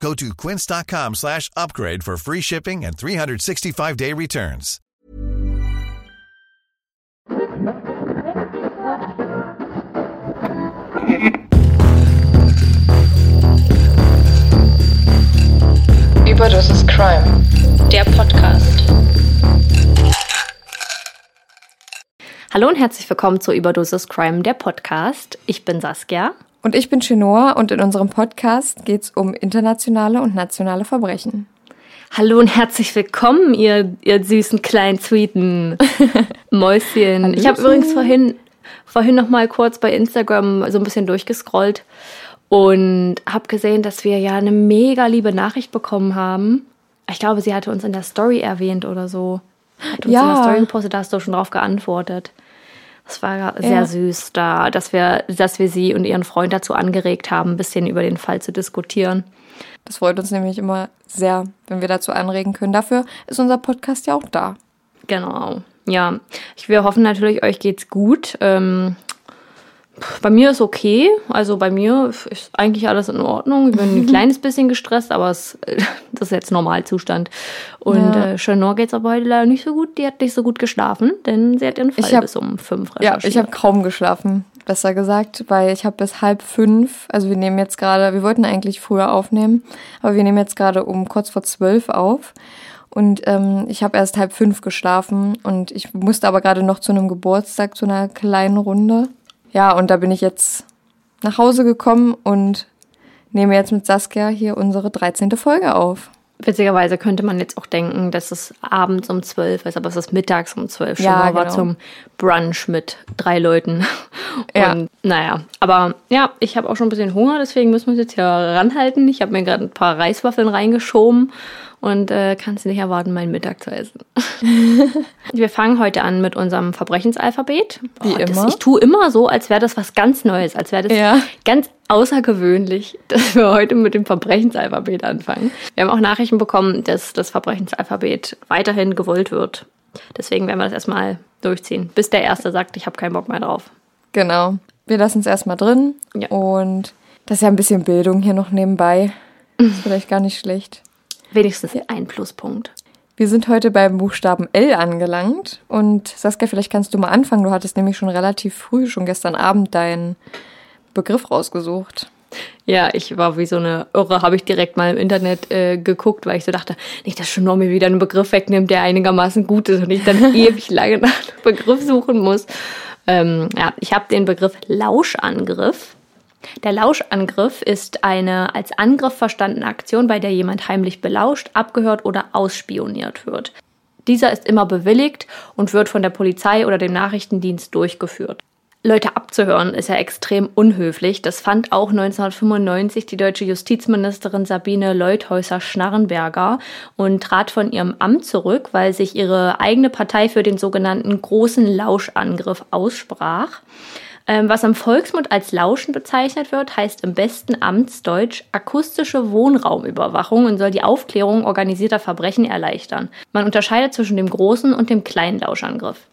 Go to quince.com slash upgrade for free shipping and 365-day returns. Überdosis Crime, der Podcast. Hallo und herzlich willkommen zu Überdosis Crime, der Podcast. Ich bin Saskia. Und ich bin Chenoa und in unserem Podcast geht es um internationale und nationale Verbrechen. Hallo und herzlich willkommen, ihr, ihr süßen kleinen, sweeten Mäuschen. ich habe übrigens vorhin, vorhin noch mal kurz bei Instagram so ein bisschen durchgescrollt und habe gesehen, dass wir ja eine mega liebe Nachricht bekommen haben. Ich glaube, sie hatte uns in der Story erwähnt oder so. Hat uns Ja. in der Story gepostet, da hast du schon drauf geantwortet. Das war sehr Ja. süß, da, dass wir, dass wir sie und ihren Freund dazu angeregt haben, ein bisschen über den Fall zu diskutieren. Das freut uns nämlich immer sehr, wenn wir dazu anregen können. Dafür ist unser Podcast ja auch da. Genau. Ja, ich, wir hoffen natürlich, euch geht's gut. Ähm, bei mir ist okay. Also bei mir ist eigentlich alles in Ordnung. Ich bin ein kleines bisschen gestresst, aber es, das ist jetzt Normalzustand. Und Ja. äh, Chanor geht's aber heute leider nicht so gut. Die hat nicht so gut geschlafen, denn sie hat ihren Fall Ich hab- bis um fünf Ja, ich habe kaum geschlafen, besser gesagt, weil ich habe bis halb fünf, also wir nehmen jetzt gerade, wir wollten eigentlich früher aufnehmen, aber wir nehmen jetzt gerade um kurz vor zwölf auf. Und ähm, ich habe erst halb fünf geschlafen und ich musste aber gerade noch zu einem Geburtstag, zu einer kleinen Runde. Ja, und da bin ich jetzt nach Hause gekommen und nehme jetzt mit Saskia hier unsere 13. Folge auf. Witzigerweise könnte man jetzt auch denken, dass es abends um zwölf ist, aber es ist mittags um zwölf. Ja, Chanor war genau. zum Brunch mit drei Leuten. Ja. Und naja, aber ja, ich habe auch schon ein bisschen Hunger, deswegen müssen wir uns jetzt hier ranhalten. Ich habe mir gerade ein paar Reiswaffeln reingeschoben und äh, kann es nicht erwarten, meinen Mittag zu essen. wir fangen heute an mit unserem Verbrechensalphabet. Wie das, immer. Ich tue immer so, als wäre das was ganz Neues, als wäre das Ja. ganz außergewöhnlich, dass wir heute mit dem Verbrechensalphabet anfangen. Wir haben auch Nachrichten bekommen, dass das Verbrechensalphabet weiterhin gewollt wird. Deswegen werden wir das erstmal durchziehen, bis der Erste sagt, ich habe keinen Bock mehr drauf. Genau. Wir lassen es erstmal drin. Ja. Und das ist ja ein bisschen Bildung hier noch nebenbei. Ist vielleicht gar nicht schlecht. Wenigstens ein Pluspunkt. Wir sind heute beim Buchstaben L angelangt. Und Saskia, vielleicht kannst du mal anfangen. Du hattest nämlich schon relativ früh, schon gestern Abend, deinen Begriff rausgesucht. Ja, ich war wie so eine Irre, habe ich direkt mal im Internet äh, geguckt, weil ich so dachte, nicht, dass Chanor mir wieder einen Begriff wegnimmt, der einigermaßen gut ist und ich dann ewig lange nach einem Begriff suchen muss. Ähm, ja, ich habe den Begriff Lauschangriff. Der Lauschangriff ist eine als Angriff verstandene Aktion, bei der jemand heimlich belauscht, abgehört oder ausspioniert wird. Dieser ist immer bewilligt und wird von der Polizei oder dem Nachrichtendienst durchgeführt. Leute abzuhören ist ja extrem unhöflich. Das fand auch 1995 die deutsche Justizministerin Sabine Leuthäuser-Schnarrenberger und trat von ihrem Amt zurück, weil sich ihre eigene Partei für den sogenannten großen Lauschangriff aussprach. Ähm, was im Volksmund als Lauschen bezeichnet wird, heißt im besten Amtsdeutsch akustische Wohnraumüberwachung und soll die Aufklärung organisierter Verbrechen erleichtern. Man unterscheidet zwischen dem großen und dem kleinen Lauschangriff.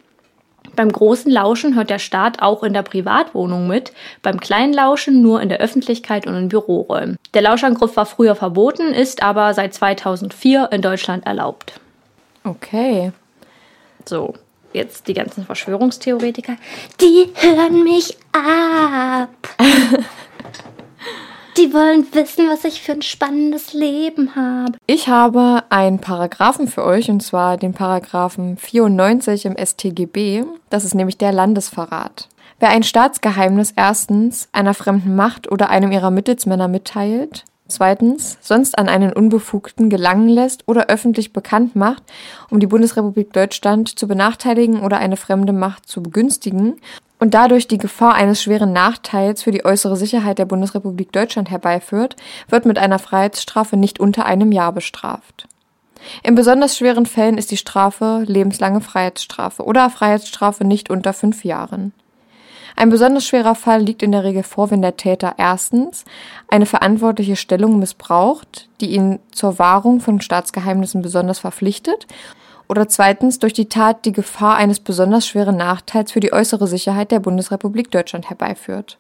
Beim großen Lauschen hört der Staat auch in der Privatwohnung mit, beim kleinen Lauschen nur in der Öffentlichkeit und in Büroräumen. Der Lauschangriff war früher verboten, ist aber seit 2004 in Deutschland erlaubt. Okay. So, jetzt die ganzen Verschwörungstheoretiker. Die hören mich ab. Die wollen wissen, was ich für ein spannendes Leben habe. Ich habe einen Paragraphen für euch, und zwar den Paragraphen 94 im StGB. Das ist nämlich der Landesverrat. Wer ein Staatsgeheimnis erstens einer fremden Macht oder einem ihrer Mittelsmänner mitteilt, zweitens sonst an einen Unbefugten gelangen lässt oder öffentlich bekannt macht, um die Bundesrepublik Deutschland zu benachteiligen oder eine fremde Macht zu begünstigen und dadurch die Gefahr eines schweren Nachteils für die äußere Sicherheit der Bundesrepublik Deutschland herbeiführt, wird mit einer Freiheitsstrafe nicht unter einem Jahr bestraft. In besonders schweren Fällen ist die Strafe lebenslange Freiheitsstrafe oder Freiheitsstrafe nicht unter fünf Jahren. Ein besonders schwerer Fall liegt in der Regel vor, wenn der Täter erstens eine verantwortliche Stellung missbraucht, die ihn zur Wahrung von Staatsgeheimnissen besonders verpflichtet, oder zweitens durch die Tat die Gefahr eines besonders schweren Nachteils für die äußere Sicherheit der Bundesrepublik Deutschland herbeiführt.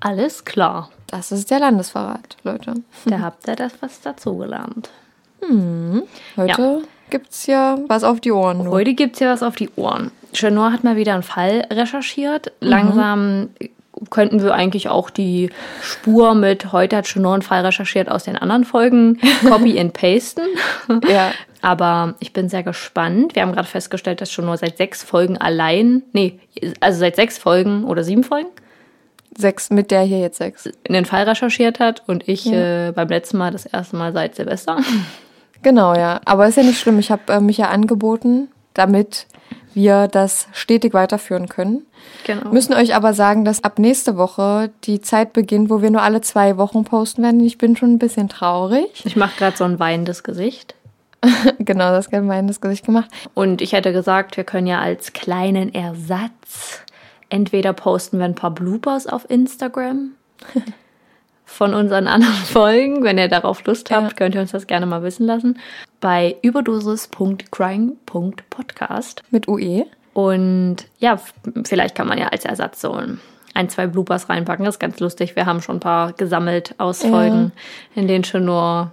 Alles klar. Das ist der Landesverrat, Leute. Da habt ihr das was dazugelernt. Heute gibt's ja was auf die Ohren. Heute gibt's hier was auf die Ohren. Chenor hat mal wieder einen Fall recherchiert. Langsam könnten wir eigentlich auch die Spur mit heute hat Chenor einen Fall recherchiert aus den anderen Folgen copy and pasten. Ja. Aber ich bin sehr gespannt. Wir haben gerade festgestellt, dass Chenor seit sechs Folgen allein, nee, also seit sechs Folgen oder sieben Folgen Sechs, mit der hier jetzt sechs. in den Fall recherchiert hat und ich äh, beim letzten Mal das erste Mal seit Silvester. Genau, ja. Aber ist ja nicht schlimm. Ich habe äh, mich ja angeboten, damit wir das stetig weiterführen können. Genau. Müssen euch aber sagen, dass ab nächste Woche die Zeit beginnt, wo wir nur alle zwei Wochen posten werden. Ich bin schon ein bisschen traurig. Ich mache gerade so ein weinendes Gesicht. genau, das gemein das Gesicht gemacht. Und ich hätte gesagt, wir können ja als kleinen Ersatz entweder posten wir ein paar Bloopers auf Instagram von unseren anderen Folgen. Wenn ihr darauf Lust habt, Ja. könnt ihr uns das gerne mal wissen lassen. Bei überdosis.crying.podcast. Mit. UE. Und ja, vielleicht kann man ja als Ersatz so ein, zwei Bloopers reinpacken. Das ist ganz lustig. Wir haben schon ein paar gesammelt aus Ja. Folgen, in denen schon nur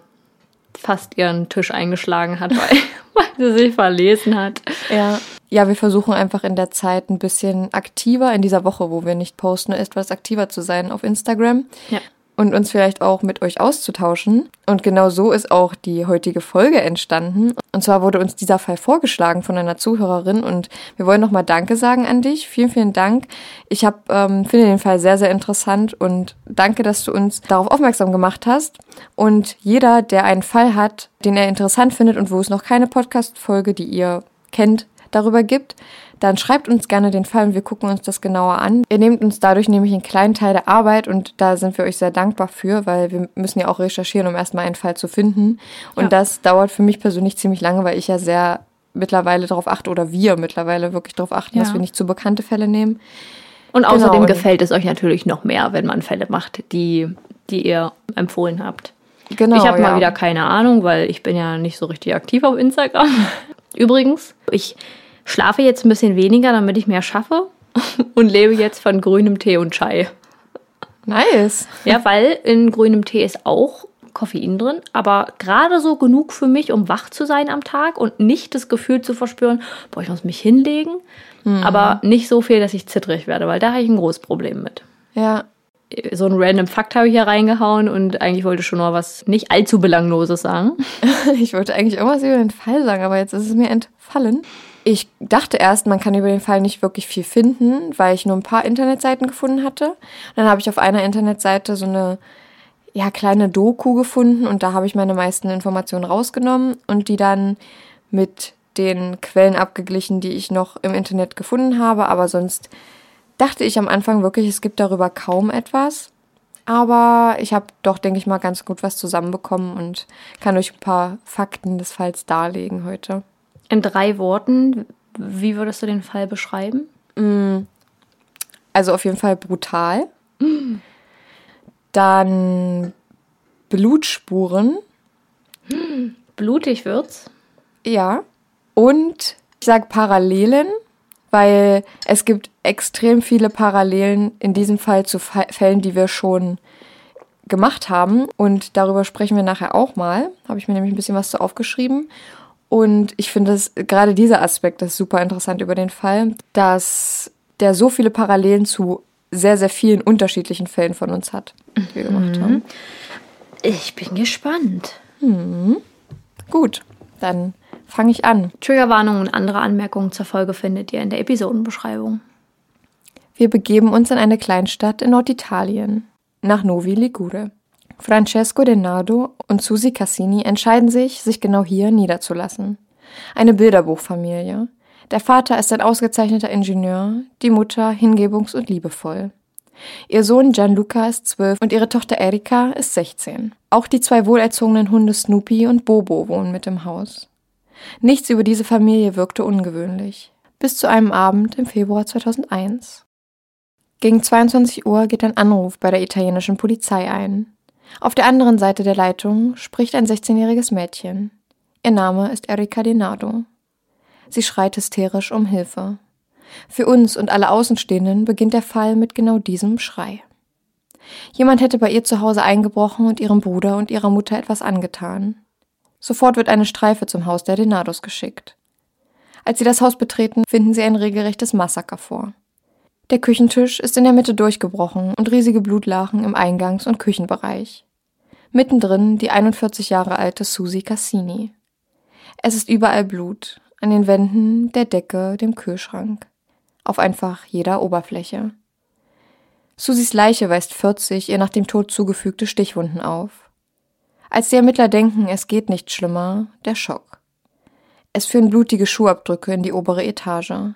fast ihren Tisch eingeschlagen hat, weil, weil sie sich verlesen hat. Ja. Ja, wir versuchen einfach in der Zeit ein bisschen aktiver, in dieser Woche, wo wir nicht posten, etwas aktiver zu sein auf Instagram. Ja. Und uns vielleicht auch mit euch auszutauschen. Und genau so ist auch die heutige Folge entstanden. Und zwar wurde uns dieser Fall vorgeschlagen von einer Zuhörerin und wir wollen nochmal Danke sagen an dich. Vielen, vielen Dank. Ich hab, ähm, finde den Fall sehr, sehr interessant und danke, dass du uns darauf aufmerksam gemacht hast. Und jeder, der einen Fall hat, den er interessant findet und wo es noch keine Podcast-Folge, die ihr kennt, darüber gibt, dann schreibt uns gerne den Fall und wir gucken uns das genauer an. Ihr nehmt uns dadurch nämlich einen kleinen Teil der Arbeit und da sind wir euch sehr dankbar für, weil wir müssen ja auch recherchieren, um erstmal einen Fall zu finden. Und Ja. das dauert für mich persönlich ziemlich lange, weil ich ja sehr mittlerweile darauf achte oder wir mittlerweile wirklich darauf achten, Ja. dass wir nicht zu bekannte Fälle nehmen. Und außerdem Genau, gefällt es euch natürlich noch mehr, wenn man Fälle macht, die, die ihr empfohlen habt. Genau. ich habe ja. mal wieder keine Ahnung, weil ich bin ja nicht so richtig aktiv auf Instagram. Übrigens, ich schlafe jetzt ein bisschen weniger, damit ich mehr schaffe und lebe jetzt von grünem Tee und Chai. Nice. Ja, weil in grünem Tee ist auch Koffein drin, aber gerade so genug für mich, um wach zu sein am Tag und nicht das Gefühl zu verspüren, boah, ich muss mich hinlegen, aber nicht so viel, dass ich zittrig werde, weil da habe ich ein großes Problem mit. Ja. So ein random Fakt habe ich hier reingehauen und eigentlich wollte ich schon noch was nicht allzu Belangloses sagen. Ich wollte eigentlich irgendwas über den Fall sagen, aber jetzt ist es mir entfallen. Ich dachte erst, man kann über den Fall nicht wirklich viel finden, weil ich nur ein paar Internetseiten gefunden hatte. Dann habe ich auf einer Internetseite so eine ja, kleine Doku gefunden und da habe ich meine meisten Informationen rausgenommen und die dann mit den Quellen abgeglichen, die ich noch im Internet gefunden habe. Aber sonst dachte ich am Anfang wirklich, es gibt darüber kaum etwas. Aber ich habe doch, denke ich mal, ganz gut was zusammenbekommen und kann euch ein paar Fakten des Falls darlegen heute. In drei Worten, wie würdest du den Fall beschreiben? Also auf jeden Fall brutal. Dann Blutspuren, Blutig wird's. ja. Und ich sage Parallelen, weil es gibt extrem viele Parallelen in diesem Fall zu Fällen, die wir schon gemacht haben. Und darüber sprechen wir nachher auch mal. Habe ich mir nämlich ein bisschen was zu aufgeschrieben. Und ich finde gerade dieser Aspekt ist super interessant über den Fall, dass der so viele Parallelen zu sehr, sehr vielen unterschiedlichen Fällen von uns hat, die wir gemacht haben. Ich bin gespannt. Gut, dann fange ich an. Triggerwarnungen und andere Anmerkungen zur Folge findet ihr in der Episodenbeschreibung. Wir begeben uns in eine Kleinstadt in Norditalien, nach Novi Ligure. Francesco Denardo und Susi Cassini entscheiden sich, sich genau hier niederzulassen. Eine Bilderbuchfamilie. Der Vater ist ein ausgezeichneter Ingenieur, die Mutter hingebungs- und liebevoll. Ihr Sohn Gianluca ist zwölf und ihre Tochter Erika ist 16. Auch die zwei wohlerzogenen Hunde Snoopy und Bobo wohnen mit im Haus. Nichts über diese Familie wirkte ungewöhnlich. Bis zu einem Abend im Februar 2001. Gegen 22 Uhr geht ein Anruf bei der italienischen Polizei ein. Auf der anderen Seite der Leitung spricht ein 16-jähriges Mädchen. Ihr Name ist Erika Denardo. Sie schreit hysterisch um Hilfe. Für uns und alle Außenstehenden beginnt der Fall mit genau diesem Schrei. Jemand hätte bei ihr zu Hause eingebrochen und ihrem Bruder und ihrer Mutter etwas angetan. Sofort wird eine Streife zum Haus der Denados geschickt. Als sie das Haus betreten, finden sie ein regelrechtes Massaker vor. Der Küchentisch ist in der Mitte durchgebrochen und riesige Blutlachen im Eingangs- und Küchenbereich. Mittendrin die 41 Jahre alte Susi Cassini. Es ist überall Blut, an den Wänden, der Decke, dem Kühlschrank auf einfach jeder Oberfläche. Susis Leiche weist 40 ihr nach dem Tod zugefügte Stichwunden auf. Als die Ermittler denken, es geht nicht schlimmer, der Schock. Es führen blutige Schuhabdrücke in die obere Etage.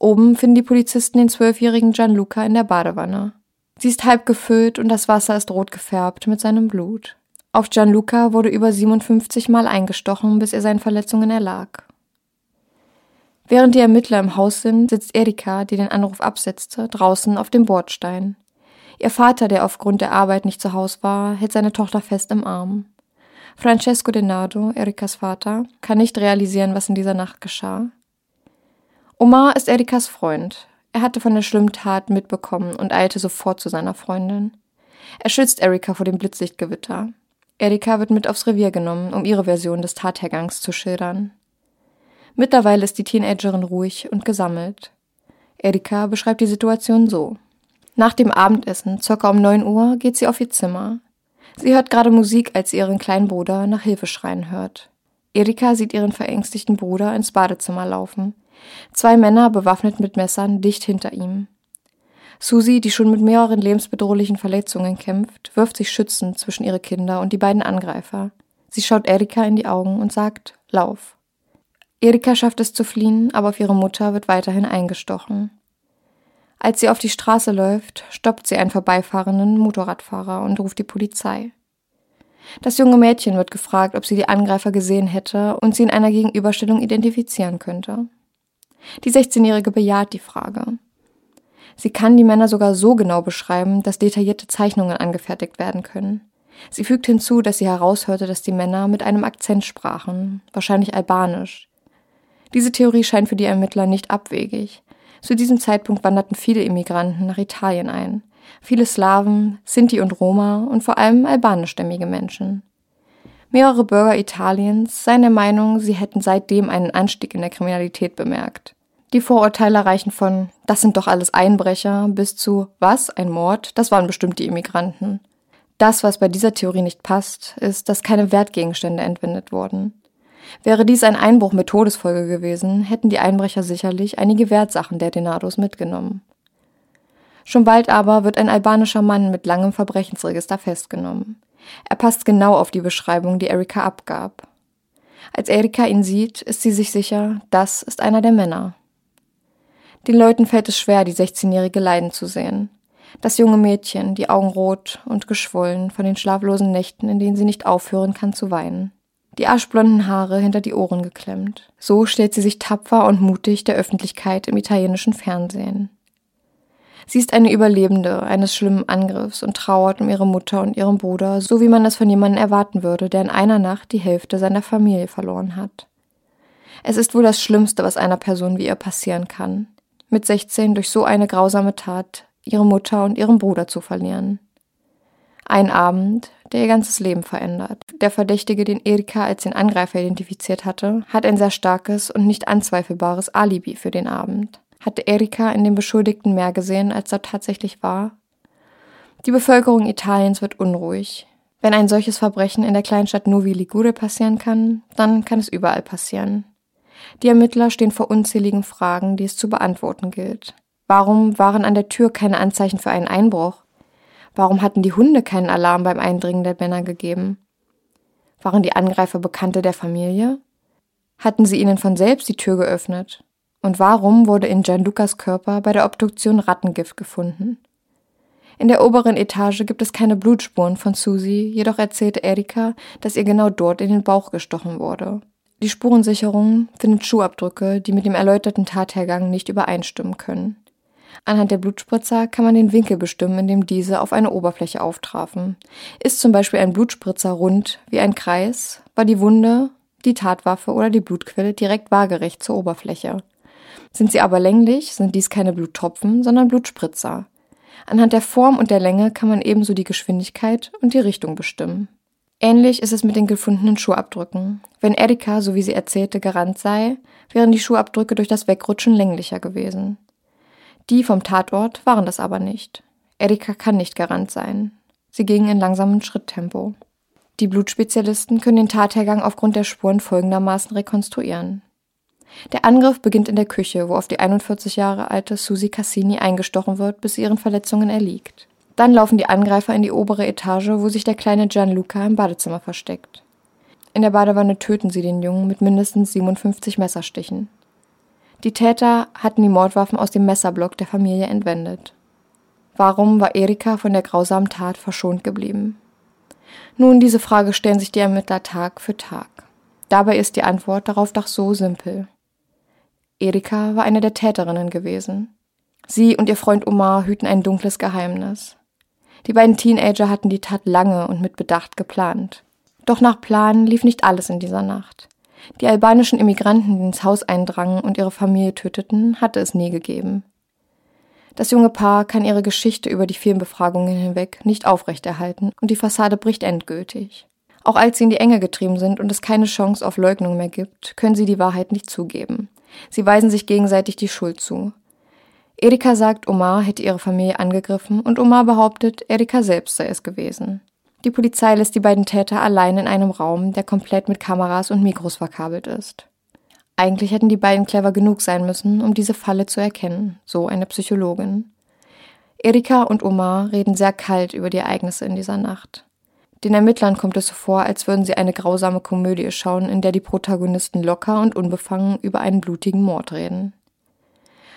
Oben finden die Polizisten den zwölfjährigen Gianluca in der Badewanne. Sie ist halb gefüllt und das Wasser ist rot gefärbt mit seinem Blut. Auf Gianluca wurde über 57 Mal eingestochen, bis er seinen Verletzungen erlag. Während die Ermittler im Haus sind, sitzt Erika, die den Anruf absetzte, draußen auf dem Bordstein. Ihr Vater, der aufgrund der Arbeit nicht zu Hause war, hält seine Tochter fest im Arm. Francesco Denardo, Erikas Vater, kann nicht realisieren, was in dieser Nacht geschah. Omar ist Erikas Freund. Er hatte von der schlimmen Tat mitbekommen und eilte sofort zu seiner Freundin. Er schützt Erika vor dem Blitzlichtgewitter. Erika wird mit aufs Revier genommen, um ihre Version des Tathergangs zu schildern. Mittlerweile ist die Teenagerin ruhig und gesammelt. Erika beschreibt die Situation so. Nach dem Abendessen, circa um 9 Uhr, geht sie auf ihr Zimmer. Sie hört gerade Musik, als sie ihren kleinen Bruder nach Hilfe schreien hört. Erika sieht ihren verängstigten Bruder ins Badezimmer laufen. Zwei Männer, bewaffnet mit Messern, dicht hinter ihm. Susi, die schon mit mehreren lebensbedrohlichen Verletzungen kämpft, wirft sich schützend zwischen ihre Kinder und die beiden Angreifer. Sie schaut Erika in die Augen und sagt, Lauf. Erika schafft es zu fliehen, aber auf ihre Mutter wird weiterhin eingestochen. Als sie auf die Straße läuft, stoppt sie einen vorbeifahrenden Motorradfahrer und ruft die Polizei. Das junge Mädchen wird gefragt, ob sie die Angreifer gesehen hätte und sie in einer Gegenüberstellung identifizieren könnte. Die 16-Jährige bejaht die Frage. Sie kann die Männer sogar so genau beschreiben, dass detaillierte Zeichnungen angefertigt werden können. Sie fügt hinzu, dass sie heraushörte, dass die Männer mit einem Akzent sprachen, wahrscheinlich albanisch, diese Theorie scheint für die Ermittler nicht abwegig. Zu diesem Zeitpunkt wanderten viele Immigranten nach Italien ein. Viele Slawen, Sinti und Roma und vor allem albanischstämmige Menschen. Mehrere Bürger Italiens seien der Meinung, sie hätten seitdem einen Anstieg in der Kriminalität bemerkt. Die Vorurteile reichen von das sind doch alles Einbrecher bis zu was, ein Mord, das waren bestimmt die Immigranten. Das, was bei dieser Theorie nicht passt, ist, dass keine Wertgegenstände entwendet wurden. Wäre dies ein Einbruch mit Todesfolge gewesen, hätten die Einbrecher sicherlich einige Wertsachen der Denados mitgenommen. Schon bald aber wird ein albanischer Mann mit langem Verbrechensregister festgenommen. Er passt genau auf die Beschreibung, die Erika abgab. Als Erika ihn sieht, ist sie sich sicher, das ist einer der Männer. Den Leuten fällt es schwer, die 16-Jährige leiden zu sehen. Das junge Mädchen, die Augen rot und geschwollen von den schlaflosen Nächten, in denen sie nicht aufhören kann zu weinen die aschblonden Haare hinter die Ohren geklemmt. So stellt sie sich tapfer und mutig der Öffentlichkeit im italienischen Fernsehen. Sie ist eine Überlebende eines schlimmen Angriffs und trauert um ihre Mutter und ihren Bruder, so wie man es von jemandem erwarten würde, der in einer Nacht die Hälfte seiner Familie verloren hat. Es ist wohl das Schlimmste, was einer Person wie ihr passieren kann, mit 16 durch so eine grausame Tat ihre Mutter und ihren Bruder zu verlieren. Ein Abend, der ihr ganzes Leben verändert. Der Verdächtige, den Erika als den Angreifer identifiziert hatte, hat ein sehr starkes und nicht anzweifelbares Alibi für den Abend. Hatte Erika in dem Beschuldigten mehr gesehen, als er tatsächlich war? Die Bevölkerung Italiens wird unruhig. Wenn ein solches Verbrechen in der Kleinstadt Novi Ligure passieren kann, dann kann es überall passieren. Die Ermittler stehen vor unzähligen Fragen, die es zu beantworten gilt. Warum waren an der Tür keine Anzeichen für einen Einbruch? Warum hatten die Hunde keinen Alarm beim Eindringen der Männer gegeben? Waren die Angreifer Bekannte der Familie? Hatten sie ihnen von selbst die Tür geöffnet? Und warum wurde in Gianlucas Körper bei der Obduktion Rattengift gefunden? In der oberen Etage gibt es keine Blutspuren von Susie, jedoch erzählte Erika, dass ihr genau dort in den Bauch gestochen wurde. Die Spurensicherung findet Schuhabdrücke, die mit dem erläuterten Tathergang nicht übereinstimmen können. Anhand der Blutspritzer kann man den Winkel bestimmen, in dem diese auf eine Oberfläche auftrafen. Ist zum Beispiel ein Blutspritzer rund wie ein Kreis, war die Wunde, die Tatwaffe oder die Blutquelle direkt waagerecht zur Oberfläche. Sind sie aber länglich, sind dies keine Bluttropfen, sondern Blutspritzer. Anhand der Form und der Länge kann man ebenso die Geschwindigkeit und die Richtung bestimmen. Ähnlich ist es mit den gefundenen Schuhabdrücken. Wenn Erika, so wie sie erzählte, gerannt sei, wären die Schuhabdrücke durch das Wegrutschen länglicher gewesen. Die vom Tatort waren das aber nicht. Erika kann nicht gerannt sein. Sie ging in langsamem Schritttempo. Die Blutspezialisten können den Tathergang aufgrund der Spuren folgendermaßen rekonstruieren. Der Angriff beginnt in der Küche, wo auf die 41 Jahre alte Susi Cassini eingestochen wird, bis sie ihren Verletzungen erliegt. Dann laufen die Angreifer in die obere Etage, wo sich der kleine Gianluca im Badezimmer versteckt. In der Badewanne töten sie den Jungen mit mindestens 57 Messerstichen. Die Täter hatten die Mordwaffen aus dem Messerblock der Familie entwendet. Warum war Erika von der grausamen Tat verschont geblieben? Nun, diese Frage stellen sich die Ermittler Tag für Tag. Dabei ist die Antwort darauf doch so simpel. Erika war eine der Täterinnen gewesen. Sie und ihr Freund Omar hüten ein dunkles Geheimnis. Die beiden Teenager hatten die Tat lange und mit Bedacht geplant. Doch nach Plan lief nicht alles in dieser Nacht. Die albanischen Immigranten, die ins Haus eindrangen und ihre Familie töteten, hatte es nie gegeben. Das junge Paar kann ihre Geschichte über die vielen Befragungen hinweg nicht aufrechterhalten und die Fassade bricht endgültig. Auch als sie in die Enge getrieben sind und es keine Chance auf Leugnung mehr gibt, können sie die Wahrheit nicht zugeben. Sie weisen sich gegenseitig die Schuld zu. Erika sagt, Omar hätte ihre Familie angegriffen und Omar behauptet, Erika selbst sei es gewesen. Die Polizei lässt die beiden Täter allein in einem Raum, der komplett mit Kameras und Mikros verkabelt ist. Eigentlich hätten die beiden clever genug sein müssen, um diese Falle zu erkennen, so eine Psychologin. Erika und Omar reden sehr kalt über die Ereignisse in dieser Nacht. Den Ermittlern kommt es so vor, als würden sie eine grausame Komödie schauen, in der die Protagonisten locker und unbefangen über einen blutigen Mord reden.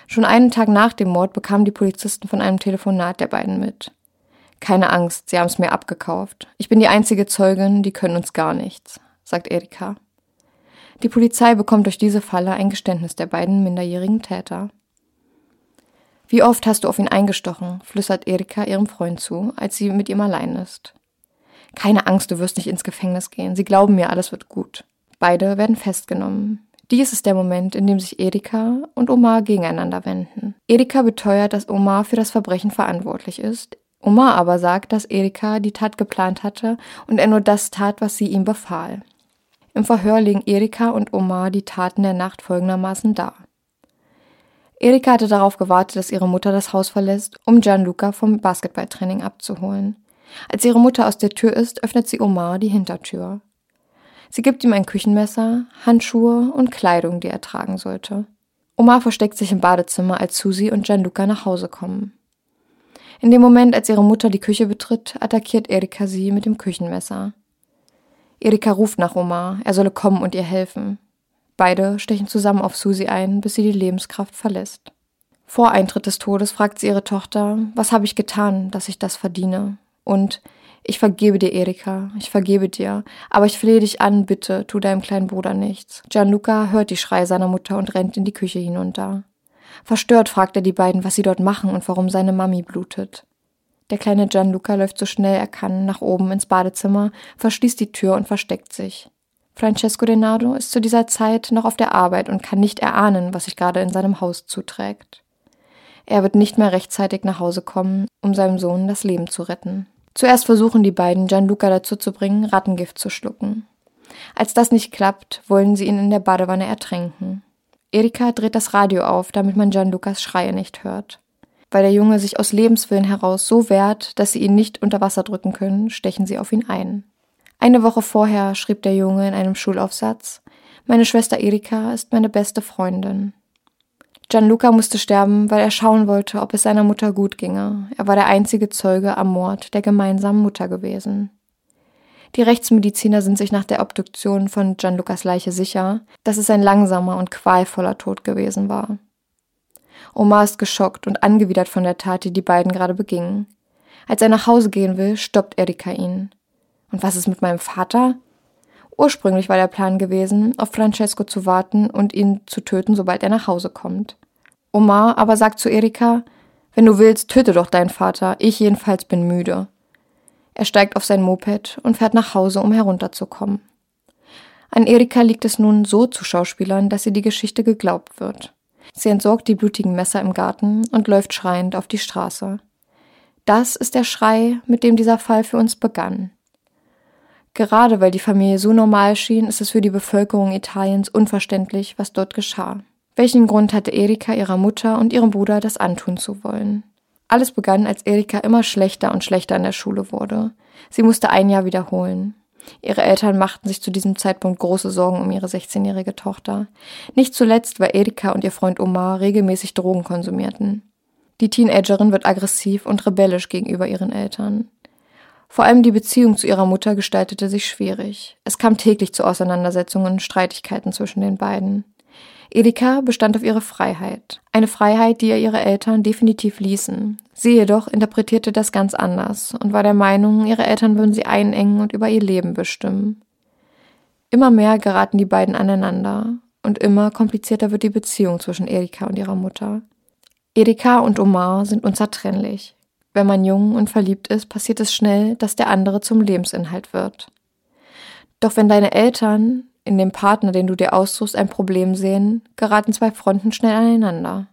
Schon einen Tag nach dem Mord bekamen die Polizisten von einem Telefonat der beiden mit. Keine Angst, sie haben es mir abgekauft. Ich bin die einzige Zeugin, die können uns gar nichts, sagt Erika. Die Polizei bekommt durch diese Falle ein Geständnis der beiden minderjährigen Täter. Wie oft hast du auf ihn eingestochen, flüstert Erika ihrem Freund zu, als sie mit ihm allein ist. Keine Angst, du wirst nicht ins Gefängnis gehen. Sie glauben mir, alles wird gut. Beide werden festgenommen. Dies ist der Moment, in dem sich Erika und Omar gegeneinander wenden. Erika beteuert, dass Omar für das Verbrechen verantwortlich ist. Omar aber sagt, dass Erika die Tat geplant hatte und er nur das tat, was sie ihm befahl. Im Verhör legen Erika und Omar die Taten der Nacht folgendermaßen dar. Erika hatte darauf gewartet, dass ihre Mutter das Haus verlässt, um Gianluca vom Basketballtraining abzuholen. Als ihre Mutter aus der Tür ist, öffnet sie Omar die Hintertür. Sie gibt ihm ein Küchenmesser, Handschuhe und Kleidung, die er tragen sollte. Omar versteckt sich im Badezimmer, als Susi und Gianluca nach Hause kommen. In dem Moment, als ihre Mutter die Küche betritt, attackiert Erika sie mit dem Küchenmesser. Erika ruft nach Omar, er solle kommen und ihr helfen. Beide stechen zusammen auf Susi ein, bis sie die Lebenskraft verlässt. Vor Eintritt des Todes fragt sie ihre Tochter, was habe ich getan, dass ich das verdiene? Und ich vergebe dir, Erika, ich vergebe dir, aber ich flehe dich an, bitte, tu deinem kleinen Bruder nichts. Gianluca hört die Schreie seiner Mutter und rennt in die Küche hinunter. Verstört fragt er die beiden, was sie dort machen und warum seine Mami blutet. Der kleine Gianluca läuft so schnell er kann nach oben ins Badezimmer, verschließt die Tür und versteckt sich. Francesco Denardo ist zu dieser Zeit noch auf der Arbeit und kann nicht erahnen, was sich gerade in seinem Haus zuträgt. Er wird nicht mehr rechtzeitig nach Hause kommen, um seinem Sohn das Leben zu retten. Zuerst versuchen die beiden, Gianluca dazu zu bringen, Rattengift zu schlucken. Als das nicht klappt, wollen sie ihn in der Badewanne ertränken. Erika dreht das Radio auf, damit man Gianlucas Schreie nicht hört. Weil der Junge sich aus Lebenswillen heraus so wehrt, dass sie ihn nicht unter Wasser drücken können, stechen sie auf ihn ein. Eine Woche vorher schrieb der Junge in einem Schulaufsatz Meine Schwester Erika ist meine beste Freundin. Gianluca musste sterben, weil er schauen wollte, ob es seiner Mutter gut ginge. Er war der einzige Zeuge am Mord der gemeinsamen Mutter gewesen. Die Rechtsmediziner sind sich nach der Obduktion von Gianlucas Leiche sicher, dass es ein langsamer und qualvoller Tod gewesen war. Omar ist geschockt und angewidert von der Tat, die die beiden gerade begingen. Als er nach Hause gehen will, stoppt Erika ihn. Und was ist mit meinem Vater? Ursprünglich war der Plan gewesen, auf Francesco zu warten und ihn zu töten, sobald er nach Hause kommt. Omar aber sagt zu Erika, wenn du willst, töte doch deinen Vater, ich jedenfalls bin müde. Er steigt auf sein Moped und fährt nach Hause, um herunterzukommen. An Erika liegt es nun so zu Schauspielern, dass ihr die Geschichte geglaubt wird. Sie entsorgt die blutigen Messer im Garten und läuft schreiend auf die Straße. Das ist der Schrei, mit dem dieser Fall für uns begann. Gerade weil die Familie so normal schien, ist es für die Bevölkerung Italiens unverständlich, was dort geschah. Welchen Grund hatte Erika ihrer Mutter und ihrem Bruder das antun zu wollen? Alles begann, als Erika immer schlechter und schlechter in der Schule wurde. Sie musste ein Jahr wiederholen. Ihre Eltern machten sich zu diesem Zeitpunkt große Sorgen um ihre 16-jährige Tochter. Nicht zuletzt, weil Erika und ihr Freund Omar regelmäßig Drogen konsumierten. Die Teenagerin wird aggressiv und rebellisch gegenüber ihren Eltern. Vor allem die Beziehung zu ihrer Mutter gestaltete sich schwierig. Es kam täglich zu Auseinandersetzungen und Streitigkeiten zwischen den beiden. Erika bestand auf ihre Freiheit. Eine Freiheit, die ihr ihre Eltern definitiv ließen. Sie jedoch interpretierte das ganz anders und war der Meinung, ihre Eltern würden sie einengen und über ihr Leben bestimmen. Immer mehr geraten die beiden aneinander und immer komplizierter wird die Beziehung zwischen Erika und ihrer Mutter. Erika und Omar sind unzertrennlich. Wenn man jung und verliebt ist, passiert es schnell, dass der andere zum Lebensinhalt wird. Doch wenn deine Eltern in dem Partner, den du dir aussuchst, ein Problem sehen, geraten zwei Fronten schnell aneinander.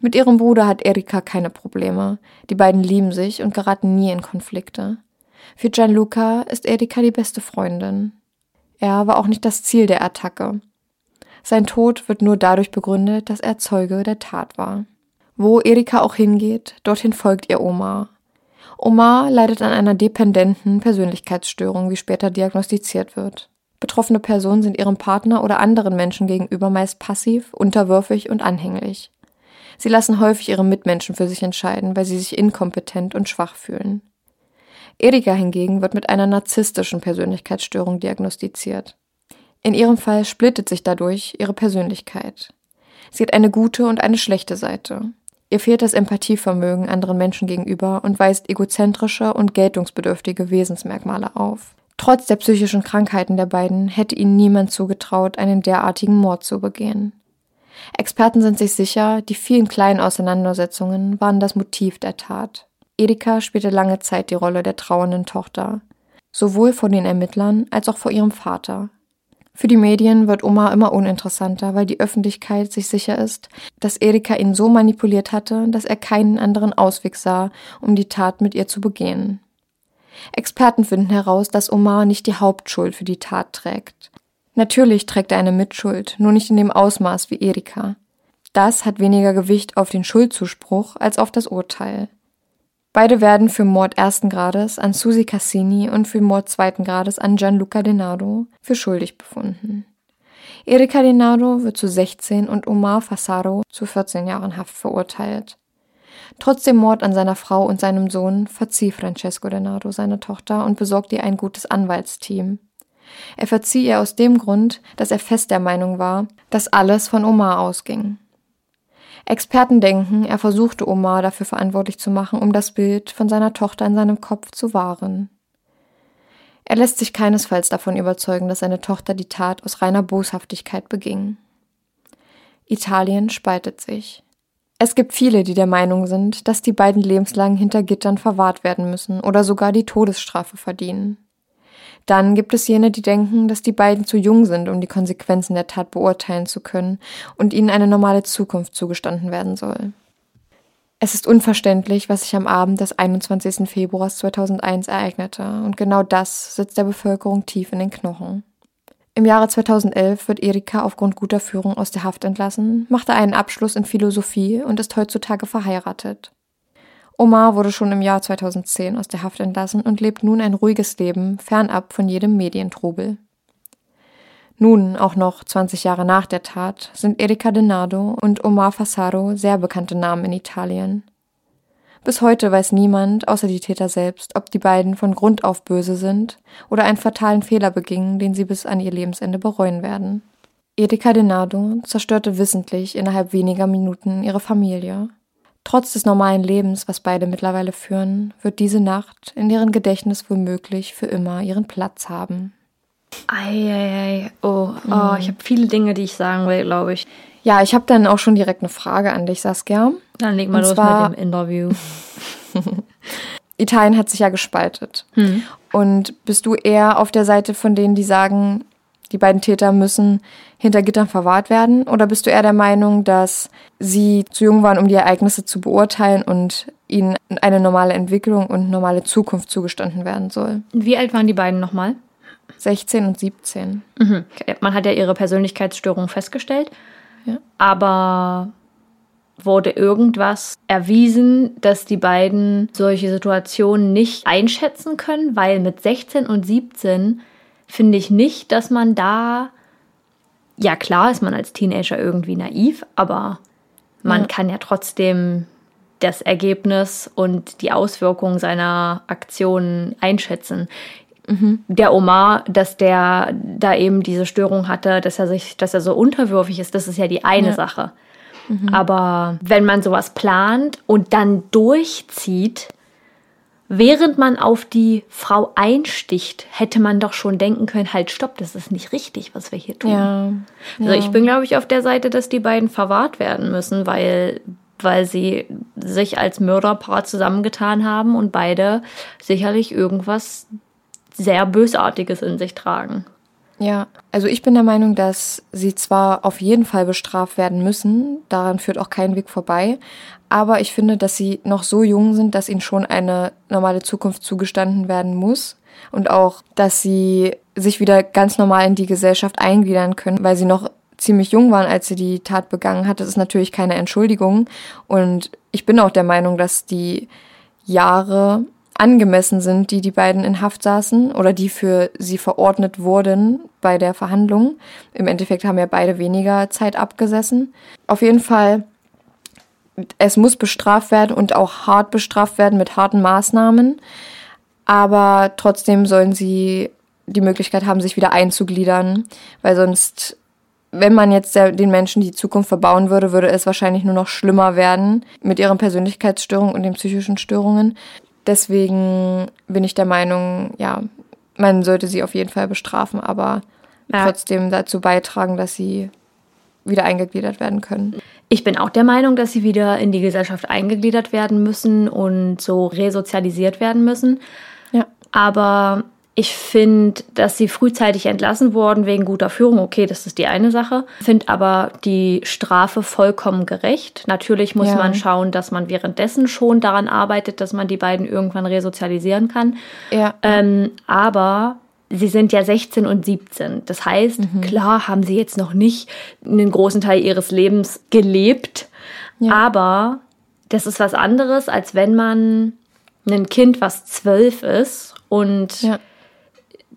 Mit ihrem Bruder hat Erika keine Probleme. Die beiden lieben sich und geraten nie in Konflikte. Für Gianluca ist Erika die beste Freundin. Er war auch nicht das Ziel der Attacke. Sein Tod wird nur dadurch begründet, dass er Zeuge der Tat war. Wo Erika auch hingeht, dorthin folgt ihr Oma. Omar leidet an einer dependenten Persönlichkeitsstörung, wie später diagnostiziert wird. Betroffene Personen sind ihrem Partner oder anderen Menschen gegenüber meist passiv, unterwürfig und anhänglich. Sie lassen häufig ihre Mitmenschen für sich entscheiden, weil sie sich inkompetent und schwach fühlen. Erika hingegen wird mit einer narzisstischen Persönlichkeitsstörung diagnostiziert. In ihrem Fall splittet sich dadurch ihre Persönlichkeit. Sie hat eine gute und eine schlechte Seite. Ihr fehlt das Empathievermögen anderen Menschen gegenüber und weist egozentrische und geltungsbedürftige Wesensmerkmale auf. Trotz der psychischen Krankheiten der beiden hätte ihnen niemand zugetraut, einen derartigen Mord zu begehen. Experten sind sich sicher, die vielen kleinen Auseinandersetzungen waren das Motiv der Tat. Edeka spielte lange Zeit die Rolle der trauernden Tochter, sowohl vor den Ermittlern als auch vor ihrem Vater. Für die Medien wird Oma immer uninteressanter, weil die Öffentlichkeit sich sicher ist, dass Erika ihn so manipuliert hatte, dass er keinen anderen Ausweg sah, um die Tat mit ihr zu begehen. Experten finden heraus, dass Omar nicht die Hauptschuld für die Tat trägt. Natürlich trägt er eine Mitschuld, nur nicht in dem Ausmaß wie Erika. Das hat weniger Gewicht auf den Schuldzuspruch als auf das Urteil. Beide werden für Mord ersten Grades an Susi Cassini und für Mord zweiten Grades an Gianluca Denardo für schuldig befunden. Erika Denardo wird zu 16 und Omar Fassaro zu 14 Jahren Haft verurteilt. Trotz dem Mord an seiner Frau und seinem Sohn verzieh Francesco Denardo seine Tochter und besorgte ihr ein gutes Anwaltsteam. Er verzieh ihr aus dem Grund, dass er fest der Meinung war, dass alles von Omar ausging. Experten denken, er versuchte Omar dafür verantwortlich zu machen, um das Bild von seiner Tochter in seinem Kopf zu wahren. Er lässt sich keinesfalls davon überzeugen, dass seine Tochter die Tat aus reiner Boshaftigkeit beging. Italien spaltet sich. Es gibt viele, die der Meinung sind, dass die beiden lebenslang hinter Gittern verwahrt werden müssen oder sogar die Todesstrafe verdienen. Dann gibt es jene, die denken, dass die beiden zu jung sind, um die Konsequenzen der Tat beurteilen zu können und ihnen eine normale Zukunft zugestanden werden soll. Es ist unverständlich, was sich am Abend des 21. Februars 2001 ereignete, und genau das sitzt der Bevölkerung tief in den Knochen. Im Jahre 2011 wird Erika aufgrund guter Führung aus der Haft entlassen, machte einen Abschluss in Philosophie und ist heutzutage verheiratet. Omar wurde schon im Jahr 2010 aus der Haft entlassen und lebt nun ein ruhiges Leben, fernab von jedem Medientrubel. Nun, auch noch 20 Jahre nach der Tat, sind Erika Denardo und Omar Fassaro sehr bekannte Namen in Italien. Bis heute weiß niemand, außer die Täter selbst, ob die beiden von Grund auf böse sind oder einen fatalen Fehler begingen, den sie bis an ihr Lebensende bereuen werden. Edeka Denardo zerstörte wissentlich innerhalb weniger Minuten ihre Familie. Trotz des normalen Lebens, was beide mittlerweile führen, wird diese Nacht in deren Gedächtnis womöglich für immer ihren Platz haben. Eieiei. Oh, oh ich habe viele Dinge, die ich sagen will, glaube ich. Ja, ich habe dann auch schon direkt eine Frage an dich, Saskia. Dann leg mal Und los zwar- mit dem Interview. Italien hat sich ja gespaltet. Und bist du eher auf der Seite von denen, die sagen, die beiden Täter müssen hinter Gittern verwahrt werden? Oder bist du eher der Meinung, dass sie zu jung waren, um die Ereignisse zu beurteilen und ihnen eine normale Entwicklung und normale Zukunft zugestanden werden soll? Wie alt waren die beiden nochmal? 16 und 17. Okay, Man hat ja ihre Persönlichkeitsstörung festgestellt. Ja. Aber wurde irgendwas erwiesen, dass die beiden solche Situationen nicht einschätzen können? Weil mit 16 und 17 finde ich nicht, dass man da. Ja, klar ist man als Teenager irgendwie naiv, aber man kann ja trotzdem das Ergebnis und die Auswirkungen seiner Aktionen einschätzen. Der Omar, dass der da eben diese Störung hatte, dass er sich, dass er so unterwürfig ist, das ist ja die eine Sache. Aber wenn man sowas plant und dann durchzieht, während man auf die Frau einsticht, hätte man doch schon denken können, halt stopp, das ist nicht richtig, was wir hier tun. Ja. Also ich bin, glaube ich, auf der Seite, dass die beiden verwahrt werden müssen, weil, weil sie sich als Mörderpaar zusammengetan haben und beide sicherlich irgendwas sehr Bösartiges in sich tragen. Ja, also ich bin der Meinung, dass sie zwar auf jeden Fall bestraft werden müssen, daran führt auch kein Weg vorbei, aber ich finde, dass sie noch so jung sind, dass ihnen schon eine normale Zukunft zugestanden werden muss und auch, dass sie sich wieder ganz normal in die Gesellschaft eingliedern können, weil sie noch ziemlich jung waren, als sie die Tat begangen hat. Das ist natürlich keine Entschuldigung und ich bin auch der Meinung, dass die Jahre angemessen sind, die die beiden in Haft saßen oder die für sie verordnet wurden bei der Verhandlung. Im Endeffekt haben ja beide weniger Zeit abgesessen. Auf jeden Fall, es muss bestraft werden und auch hart bestraft werden mit harten Maßnahmen. Aber trotzdem sollen sie die Möglichkeit haben, sich wieder einzugliedern, weil sonst, wenn man jetzt den Menschen die Zukunft verbauen würde, würde es wahrscheinlich nur noch schlimmer werden mit ihren Persönlichkeitsstörungen und den psychischen Störungen. Deswegen bin ich der Meinung, ja, man sollte sie auf jeden Fall bestrafen, aber Ja. trotzdem dazu beitragen, dass sie wieder eingegliedert werden können. Ich bin auch der Meinung, dass sie wieder in die Gesellschaft eingegliedert werden müssen und so resozialisiert werden müssen. Ja. Aber ich finde, dass sie frühzeitig entlassen wurden wegen guter Führung. Okay, das ist die eine Sache. Finde aber die Strafe vollkommen gerecht. Natürlich muss Ja. man schauen, dass man währenddessen schon daran arbeitet, dass man die beiden irgendwann resozialisieren kann. Ja. Ähm, aber sie sind ja 16 und 17. Das heißt, klar haben sie jetzt noch nicht einen großen Teil ihres Lebens gelebt, aber das ist was anderes, als wenn man ein Kind, was zwölf ist und Ja.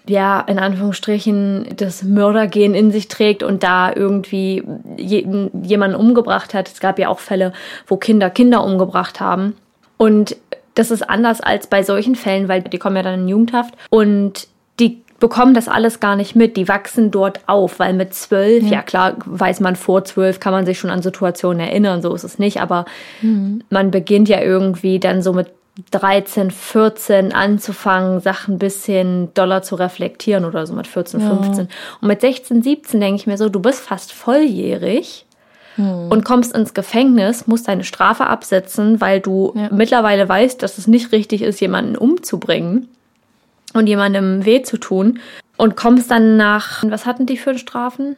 Ja, in Anführungsstrichen das Mördergehen in sich trägt und da irgendwie je, jemanden umgebracht hat. Es gab ja auch Fälle, wo Kinder Kinder umgebracht haben. Und das ist anders als bei solchen Fällen, weil die kommen ja dann in Jugendhaft und die bekommen das alles gar nicht mit. Die wachsen dort auf, weil mit zwölf, ja. klar, weiß man vor zwölf, kann man sich schon an Situationen erinnern, so ist es nicht, aber man beginnt ja irgendwie dann so mit 13, 14 anzufangen, Sachen ein bisschen doller zu reflektieren oder so mit 14, 15. Und mit 16, 17 denke ich mir so, du bist fast volljährig und kommst ins Gefängnis, musst deine Strafe absetzen, weil du Ja. mittlerweile weißt, dass es nicht richtig ist, jemanden umzubringen und jemandem weh zu tun und kommst dann nach, was hatten die für Strafen?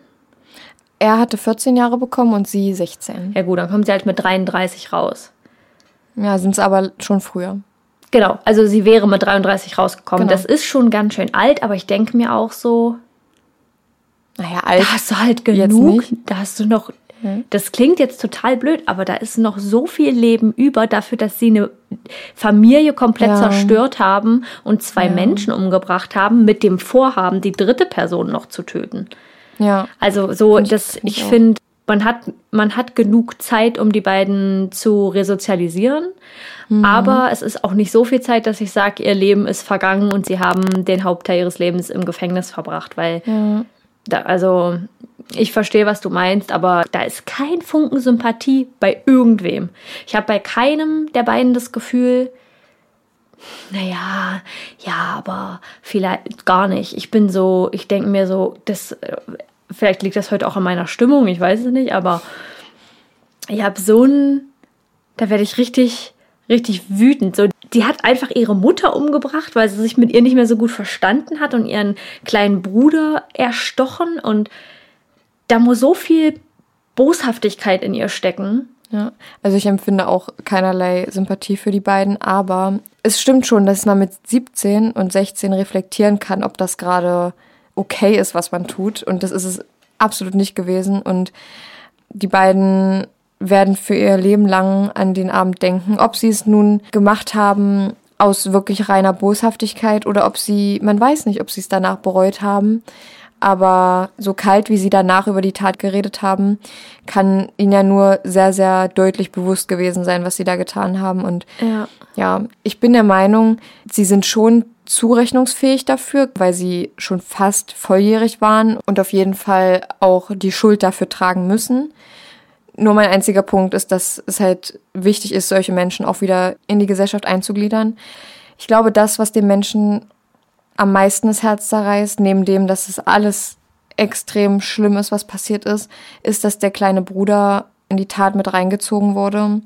Er hatte 14 Jahre bekommen und sie 16. Ja gut, dann kommt sie halt mit 33 raus. Ja, sind es aber schon früher. Genau, also sie wäre mit 33 rausgekommen. Genau. Das ist schon ganz schön alt, aber ich denke mir auch so, Naja, alt. da hast du halt genug. Da hast du noch. Das klingt jetzt total blöd, aber da ist noch so viel Leben über dafür, dass sie eine Familie komplett Ja. zerstört haben und zwei Menschen umgebracht haben, mit dem Vorhaben, die dritte Person noch zu töten. Ja. Also so, ich- das, ich finde, man hat, man hat genug Zeit, um die beiden zu resozialisieren. Mhm. Aber es ist auch nicht so viel Zeit, dass ich sage, ihr Leben ist vergangen und sie haben den Hauptteil ihres Lebens im Gefängnis verbracht, weil Ja. da, also ich verstehe, was du meinst, aber da ist kein Funken Sympathie bei irgendwem. Ich habe bei keinem der beiden das Gefühl, naja, ja, aber vielleicht gar nicht. Ich bin so, ich denke mir so, das, äh, vielleicht liegt das heute auch an meiner Stimmung, ich weiß es nicht, aber ich habe so ein, da werde ich richtig, richtig wütend. So, die hat einfach ihre Mutter umgebracht, weil sie sich mit ihr nicht mehr so gut verstanden hat und ihren kleinen Bruder erstochen und da muss so viel Boshaftigkeit in ihr stecken. Ja, also ich empfinde auch keinerlei Sympathie für die beiden, aber es stimmt schon, dass man mit 17 und 16 reflektieren kann, ob das gerade okay ist, was man tut. Und das ist es absolut nicht gewesen. Und die beiden werden für ihr Leben lang an den Abend denken, ob sie es nun gemacht haben aus wirklich reiner Boshaftigkeit oder ob sie, man weiß nicht, ob sie es danach bereut haben. Aber so kalt, wie sie danach über die Tat geredet haben, kann ihnen ja nur sehr, sehr deutlich bewusst gewesen sein, was sie da getan haben. Und Ja. ja, ich bin der Meinung, sie sind schon zurechnungsfähig dafür, weil sie schon fast volljährig waren und auf jeden Fall auch die Schuld dafür tragen müssen. Nur mein einziger Punkt ist, dass es halt wichtig ist, solche Menschen auch wieder in die Gesellschaft einzugliedern. Ich glaube, das, was den Menschen am meisten das Herz zerreißt, neben dem, dass es alles extrem schlimm ist, was passiert ist, ist, dass der kleine Bruder in die Tat mit reingezogen wurde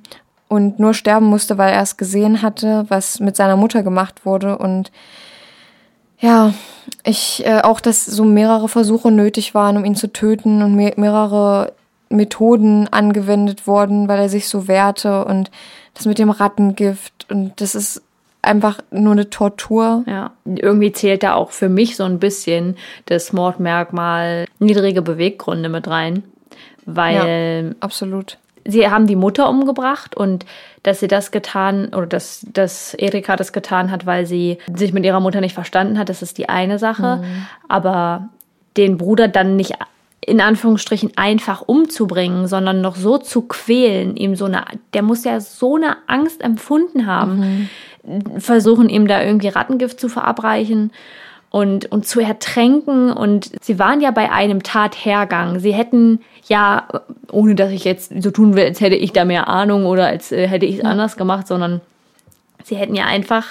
und nur sterben musste, weil er es gesehen hatte, was mit seiner Mutter gemacht wurde. Und ja, ich äh, auch, dass so mehrere Versuche nötig waren, um ihn zu töten und me mehrere Methoden angewendet wurden, weil er sich so wehrte und das mit dem Rattengift und das ist einfach nur eine Tortur. Ja, irgendwie zählt da auch für mich so ein bisschen das Mordmerkmal niedrige Beweggründe mit rein, weil Absolut. sie haben die Mutter umgebracht und dass sie das getan oder dass, dass Erika das getan hat, weil sie sich mit ihrer Mutter nicht verstanden hat, das ist die eine Sache. Aber den Bruder dann nicht in Anführungsstrichen einfach umzubringen, sondern noch so zu quälen, ihm so eine, der muss ja so eine Angst empfunden haben, versuchen ihm da irgendwie Rattengift zu verabreichen und, und zu ertränken. Und sie waren ja bei einem Tathergang. Sie hätten ja, ohne dass ich jetzt so tun will, als hätte ich da mehr Ahnung oder als äh, hätte ich es anders gemacht, sondern sie hätten ja einfach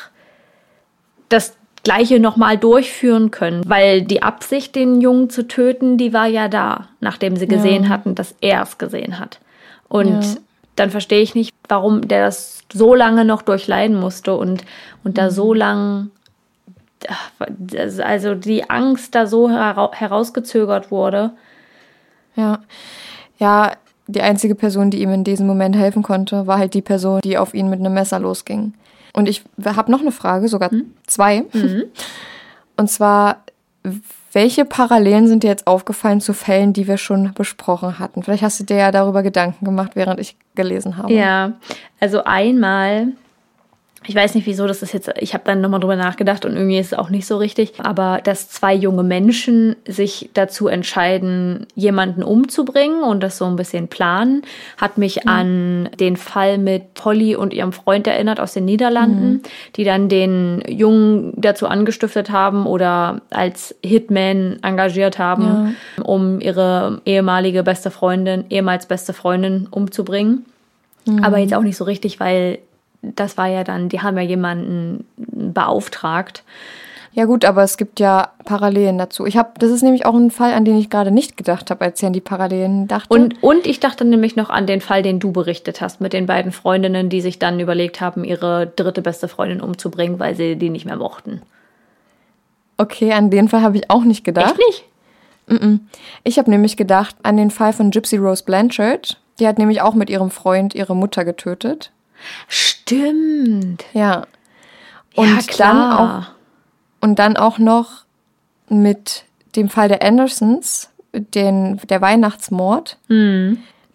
das Gleiche nochmal durchführen können, weil die Absicht, den Jungen zu töten, die war ja da, nachdem sie gesehen hatten, dass er es gesehen hat. Und Ja. Dann verstehe ich nicht, warum der das so lange noch durchleiden musste und, und da so lang, also die Angst da so hera herausgezögert wurde. Ja. Ja, die einzige Person, die ihm in diesem Moment helfen konnte, war halt die Person, die auf ihn mit einem Messer losging. Und ich habe noch eine Frage, sogar zwei. Und zwar, welche Parallelen sind dir jetzt aufgefallen zu Fällen, die wir schon besprochen hatten? Vielleicht hast du dir ja darüber Gedanken gemacht, während ich gelesen habe. Ja, also einmal, ich weiß nicht wieso, das ist jetzt, ich habe dann nochmal drüber nachgedacht und irgendwie ist es auch nicht so richtig, aber dass zwei junge Menschen sich dazu entscheiden, jemanden umzubringen und das so ein bisschen planen, hat mich an den Fall mit Polly und ihrem Freund erinnert aus den Niederlanden, die dann den Jungen dazu angestiftet haben oder als Hitman engagiert haben, um ihre ehemalige beste Freundin, ehemals beste Freundin umzubringen. Aber jetzt auch nicht so richtig, weil das war ja dann, die haben ja jemanden beauftragt. Ja gut, aber es gibt ja Parallelen dazu. Ich habe, das ist nämlich auch ein Fall, an den ich gerade nicht gedacht habe, als ich an die Parallelen dachte. Und, und ich dachte nämlich noch an den Fall, den du berichtet hast, mit den beiden Freundinnen, die sich dann überlegt haben, ihre dritte beste Freundin umzubringen, weil sie die nicht mehr mochten. okay, an den Fall habe ich auch nicht gedacht. Echt nicht? Ich habe nämlich gedacht an den Fall von Gypsy Rose Blanchard. Die hat nämlich auch mit ihrem Freund ihre Mutter getötet. Stimmt. Ja. Und ja, dann klar. Und dann auch noch mit dem Fall der Andersons, den, der Weihnachtsmord,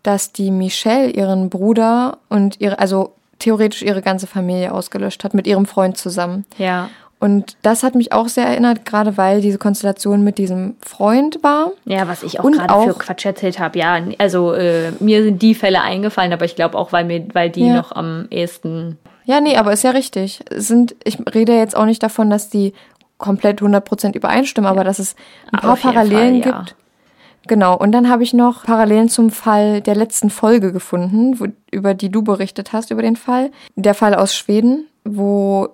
dass die Michelle ihren Bruder und ihre, also theoretisch ihre ganze Familie ausgelöscht hat, mit ihrem Freund zusammen. Ja. Und das hat mich auch sehr erinnert, gerade weil diese Konstellation mit diesem Freund war. Ja, was ich auch gerade für Quatsch erzählt habe. Ja, also äh, mir sind die Fälle eingefallen, aber ich glaube auch, weil mir, weil die Ja. noch am ehesten. Ja, nee, aber ist ja richtig. Es Sind, ich rede jetzt auch nicht davon, dass die komplett 100% übereinstimmen, aber dass es ein paar Parallelen Fall, ja. gibt, Genau, und dann habe ich noch Parallelen zum Fall der letzten Folge gefunden, wo, über die du berichtet hast, über den Fall. Der Fall aus Schweden, wo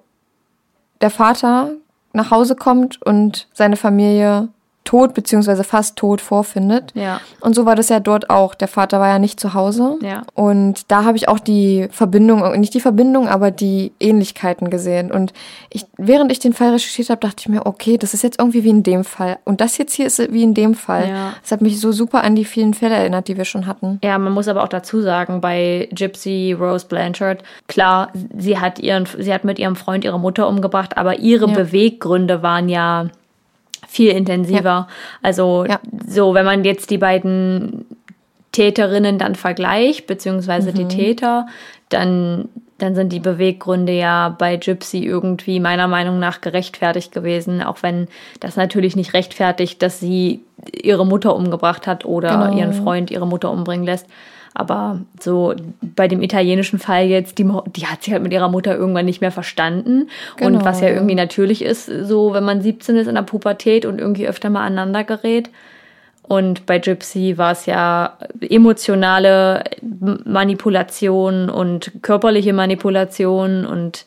der Vater nach Hause kommt und seine Familie tot beziehungsweise fast tot vorfindet. Ja. Und so war das ja dort auch. Der Vater war ja nicht zu Hause. Ja. Und da habe ich auch die Verbindung, nicht die Verbindung, aber die Ähnlichkeiten gesehen. Und ich, während ich den Fall recherchiert habe, dachte ich mir, okay, das ist jetzt irgendwie wie in dem Fall. Und das jetzt hier ist wie in dem Fall. Ja. Das hat mich so super an die vielen Fälle erinnert, die wir schon hatten. Ja, man muss aber auch dazu sagen, bei Gypsy Rose Blanchard, klar, sie hat ihren, sie hat mit ihrem Freund ihre Mutter umgebracht, aber ihre Ja. Beweggründe waren ja viel intensiver. Also Ja. so, wenn man jetzt die beiden Täterinnen dann vergleicht, beziehungsweise Mhm. die Täter, dann, dann sind die Beweggründe ja bei Gypsy irgendwie meiner Meinung nach gerechtfertigt gewesen, auch wenn das natürlich nicht rechtfertigt, dass sie ihre Mutter umgebracht hat oder Genau. ihren Freund ihre Mutter umbringen lässt. Aber so bei dem italienischen Fall jetzt, die, die hat sich halt mit ihrer Mutter irgendwann nicht mehr verstanden. und Genau, was ja ja. irgendwie natürlich ist, so wenn man 17 ist in der Pubertät und irgendwie öfter mal aneinander gerät. Und bei Gypsy war es ja emotionale Manipulation und körperliche Manipulation und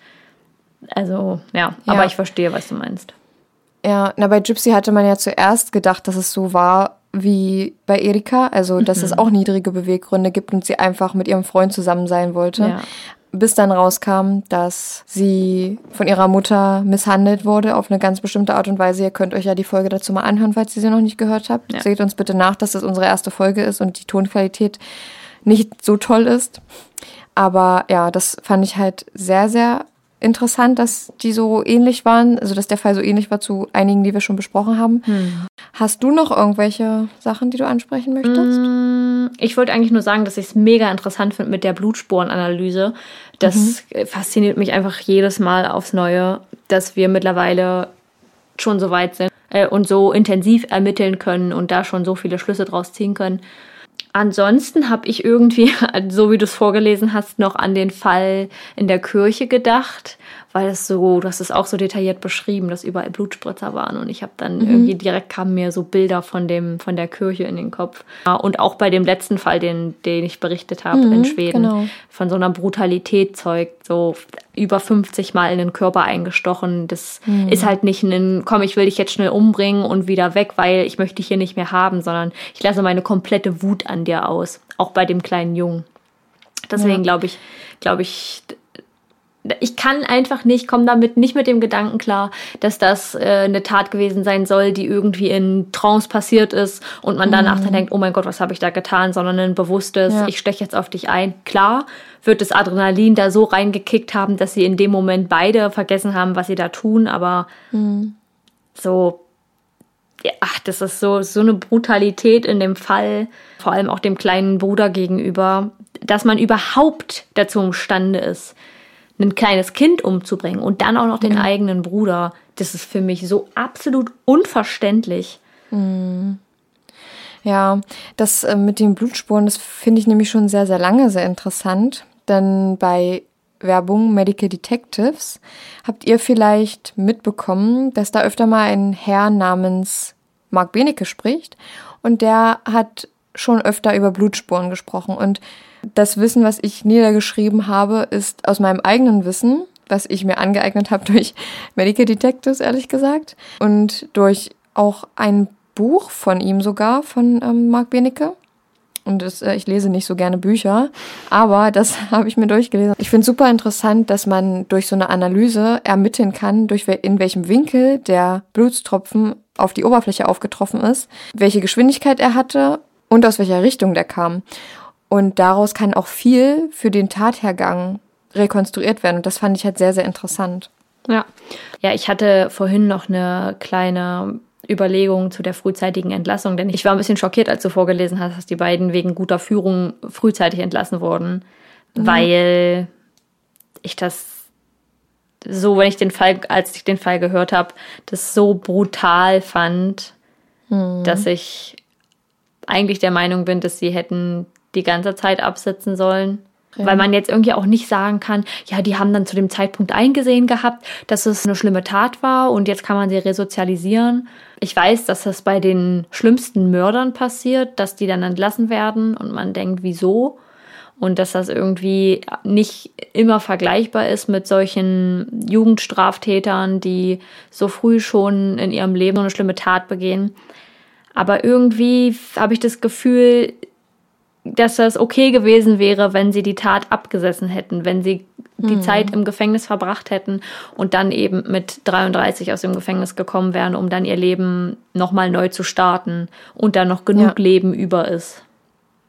also ja, Ja. aber ich verstehe, was du meinst. Ja, na, bei Gypsy hatte man ja zuerst gedacht, dass es so war wie bei Erika, also dass Mhm. es auch niedrige Beweggründe gibt und sie einfach mit ihrem Freund zusammen sein wollte. Ja. Bis dann rauskam, dass sie von ihrer Mutter misshandelt wurde auf eine ganz bestimmte Art und Weise. Ihr könnt euch ja die Folge dazu mal anhören, falls ihr sie noch nicht gehört habt. Ja. Seht uns bitte nach, dass das unsere erste Folge ist und die Tonqualität nicht so toll ist. Aber ja, das fand ich halt sehr, sehr interessant, dass die so ähnlich waren, also dass der Fall so ähnlich war zu einigen, die wir schon besprochen haben. Hast du noch irgendwelche Sachen, die du ansprechen möchtest? Ich wollte eigentlich nur sagen, dass ich es mega interessant finde mit der Blutspurenanalyse. Das äh, fasziniert mich einfach jedes Mal aufs Neue, dass wir mittlerweile schon so weit sind äh, und so intensiv ermitteln können und da schon so viele Schlüsse draus ziehen können. Ansonsten habe ich irgendwie, so wie du es vorgelesen hast, noch an den Fall in der Kirche gedacht, weil es so, du hast es auch so detailliert beschrieben, dass überall Blutspritzer waren und ich habe dann irgendwie direkt kamen mir so Bilder von dem von der Kirche in den Kopf. Ja, Und auch bei dem letzten Fall, den den ich berichtet habe in Schweden, genau. von so einer Brutalität zeugt, so über 50 Mal in den Körper eingestochen. Das ist halt nicht ein, komm, ich will dich jetzt schnell umbringen und wieder weg, weil ich möchte dich hier nicht mehr haben, sondern ich lasse meine komplette Wut an dir aus. Auch bei dem kleinen Jungen. Deswegen glaube ich, glaube ich, ich kann einfach nicht, komme damit nicht mit dem Gedanken klar, dass das äh, eine Tat gewesen sein soll, die irgendwie in Trance passiert ist und man danach dann denkt, oh mein Gott, was habe ich da getan, sondern ein bewusstes, Ja. ich steche jetzt auf dich ein. Klar wird das Adrenalin da so reingekickt haben, dass sie in dem Moment beide vergessen haben, was sie da tun, aber so, ja, ach, das ist so, so eine Brutalität in dem Fall, vor allem auch dem kleinen Bruder gegenüber, dass man überhaupt dazu imstande ist, ein kleines Kind umzubringen und dann auch noch den eigenen Bruder. Das ist für mich so absolut unverständlich. Ja, das äh, mit den Blutspuren, das finde ich nämlich schon sehr, sehr lange sehr interessant. Denn bei Werbung Medical Detectives habt ihr vielleicht mitbekommen, dass da öfter mal ein Herr namens Mark Benecke spricht. Und der hat schon öfter über Blutspuren gesprochen. Und das Wissen, was ich niedergeschrieben habe, ist aus meinem eigenen Wissen, was ich mir angeeignet habe durch Medical Detectives, ehrlich gesagt. Und durch auch ein Buch von ihm sogar, von ähm, Mark Benecke. Und das, äh, ich lese nicht so gerne Bücher, aber das habe ich mir durchgelesen. Ich finde super interessant, dass man durch so eine Analyse ermitteln kann, durch wel in welchem Winkel der Blutstropfen auf die Oberfläche aufgetroffen ist, welche Geschwindigkeit er hatte und aus welcher Richtung der kam. Und daraus kann auch viel für den Tathergang rekonstruiert werden. Und das fand ich halt sehr, sehr interessant. Ja. Ja, ich hatte vorhin noch eine kleine Überlegung zu der frühzeitigen Entlassung, denn ich war ein bisschen schockiert, als du vorgelesen hast, dass die beiden wegen guter Führung frühzeitig entlassen wurden, weil ich das so, wenn ich den Fall, als ich den Fall gehört habe, das so brutal fand, dass ich eigentlich der Meinung bin, dass sie hätten die ganze Zeit absitzen sollen. Weil man jetzt irgendwie auch nicht sagen kann, ja, die haben dann zu dem Zeitpunkt eingesehen gehabt, dass es eine schlimme Tat war und jetzt kann man sie resozialisieren. Ich weiß, dass das bei den schlimmsten Mördern passiert, dass die dann entlassen werden und man denkt, wieso? Und dass das irgendwie nicht immer vergleichbar ist mit solchen Jugendstraftätern, die so früh schon in ihrem Leben so eine schlimme Tat begehen. Aber irgendwie habe ich das Gefühl, dass das okay gewesen wäre, wenn sie die Tat abgesessen hätten, wenn sie die Zeit im Gefängnis verbracht hätten und dann eben mit 33 aus dem Gefängnis gekommen wären, um dann ihr Leben nochmal neu zu starten und dann noch genug Ja. Leben über ist.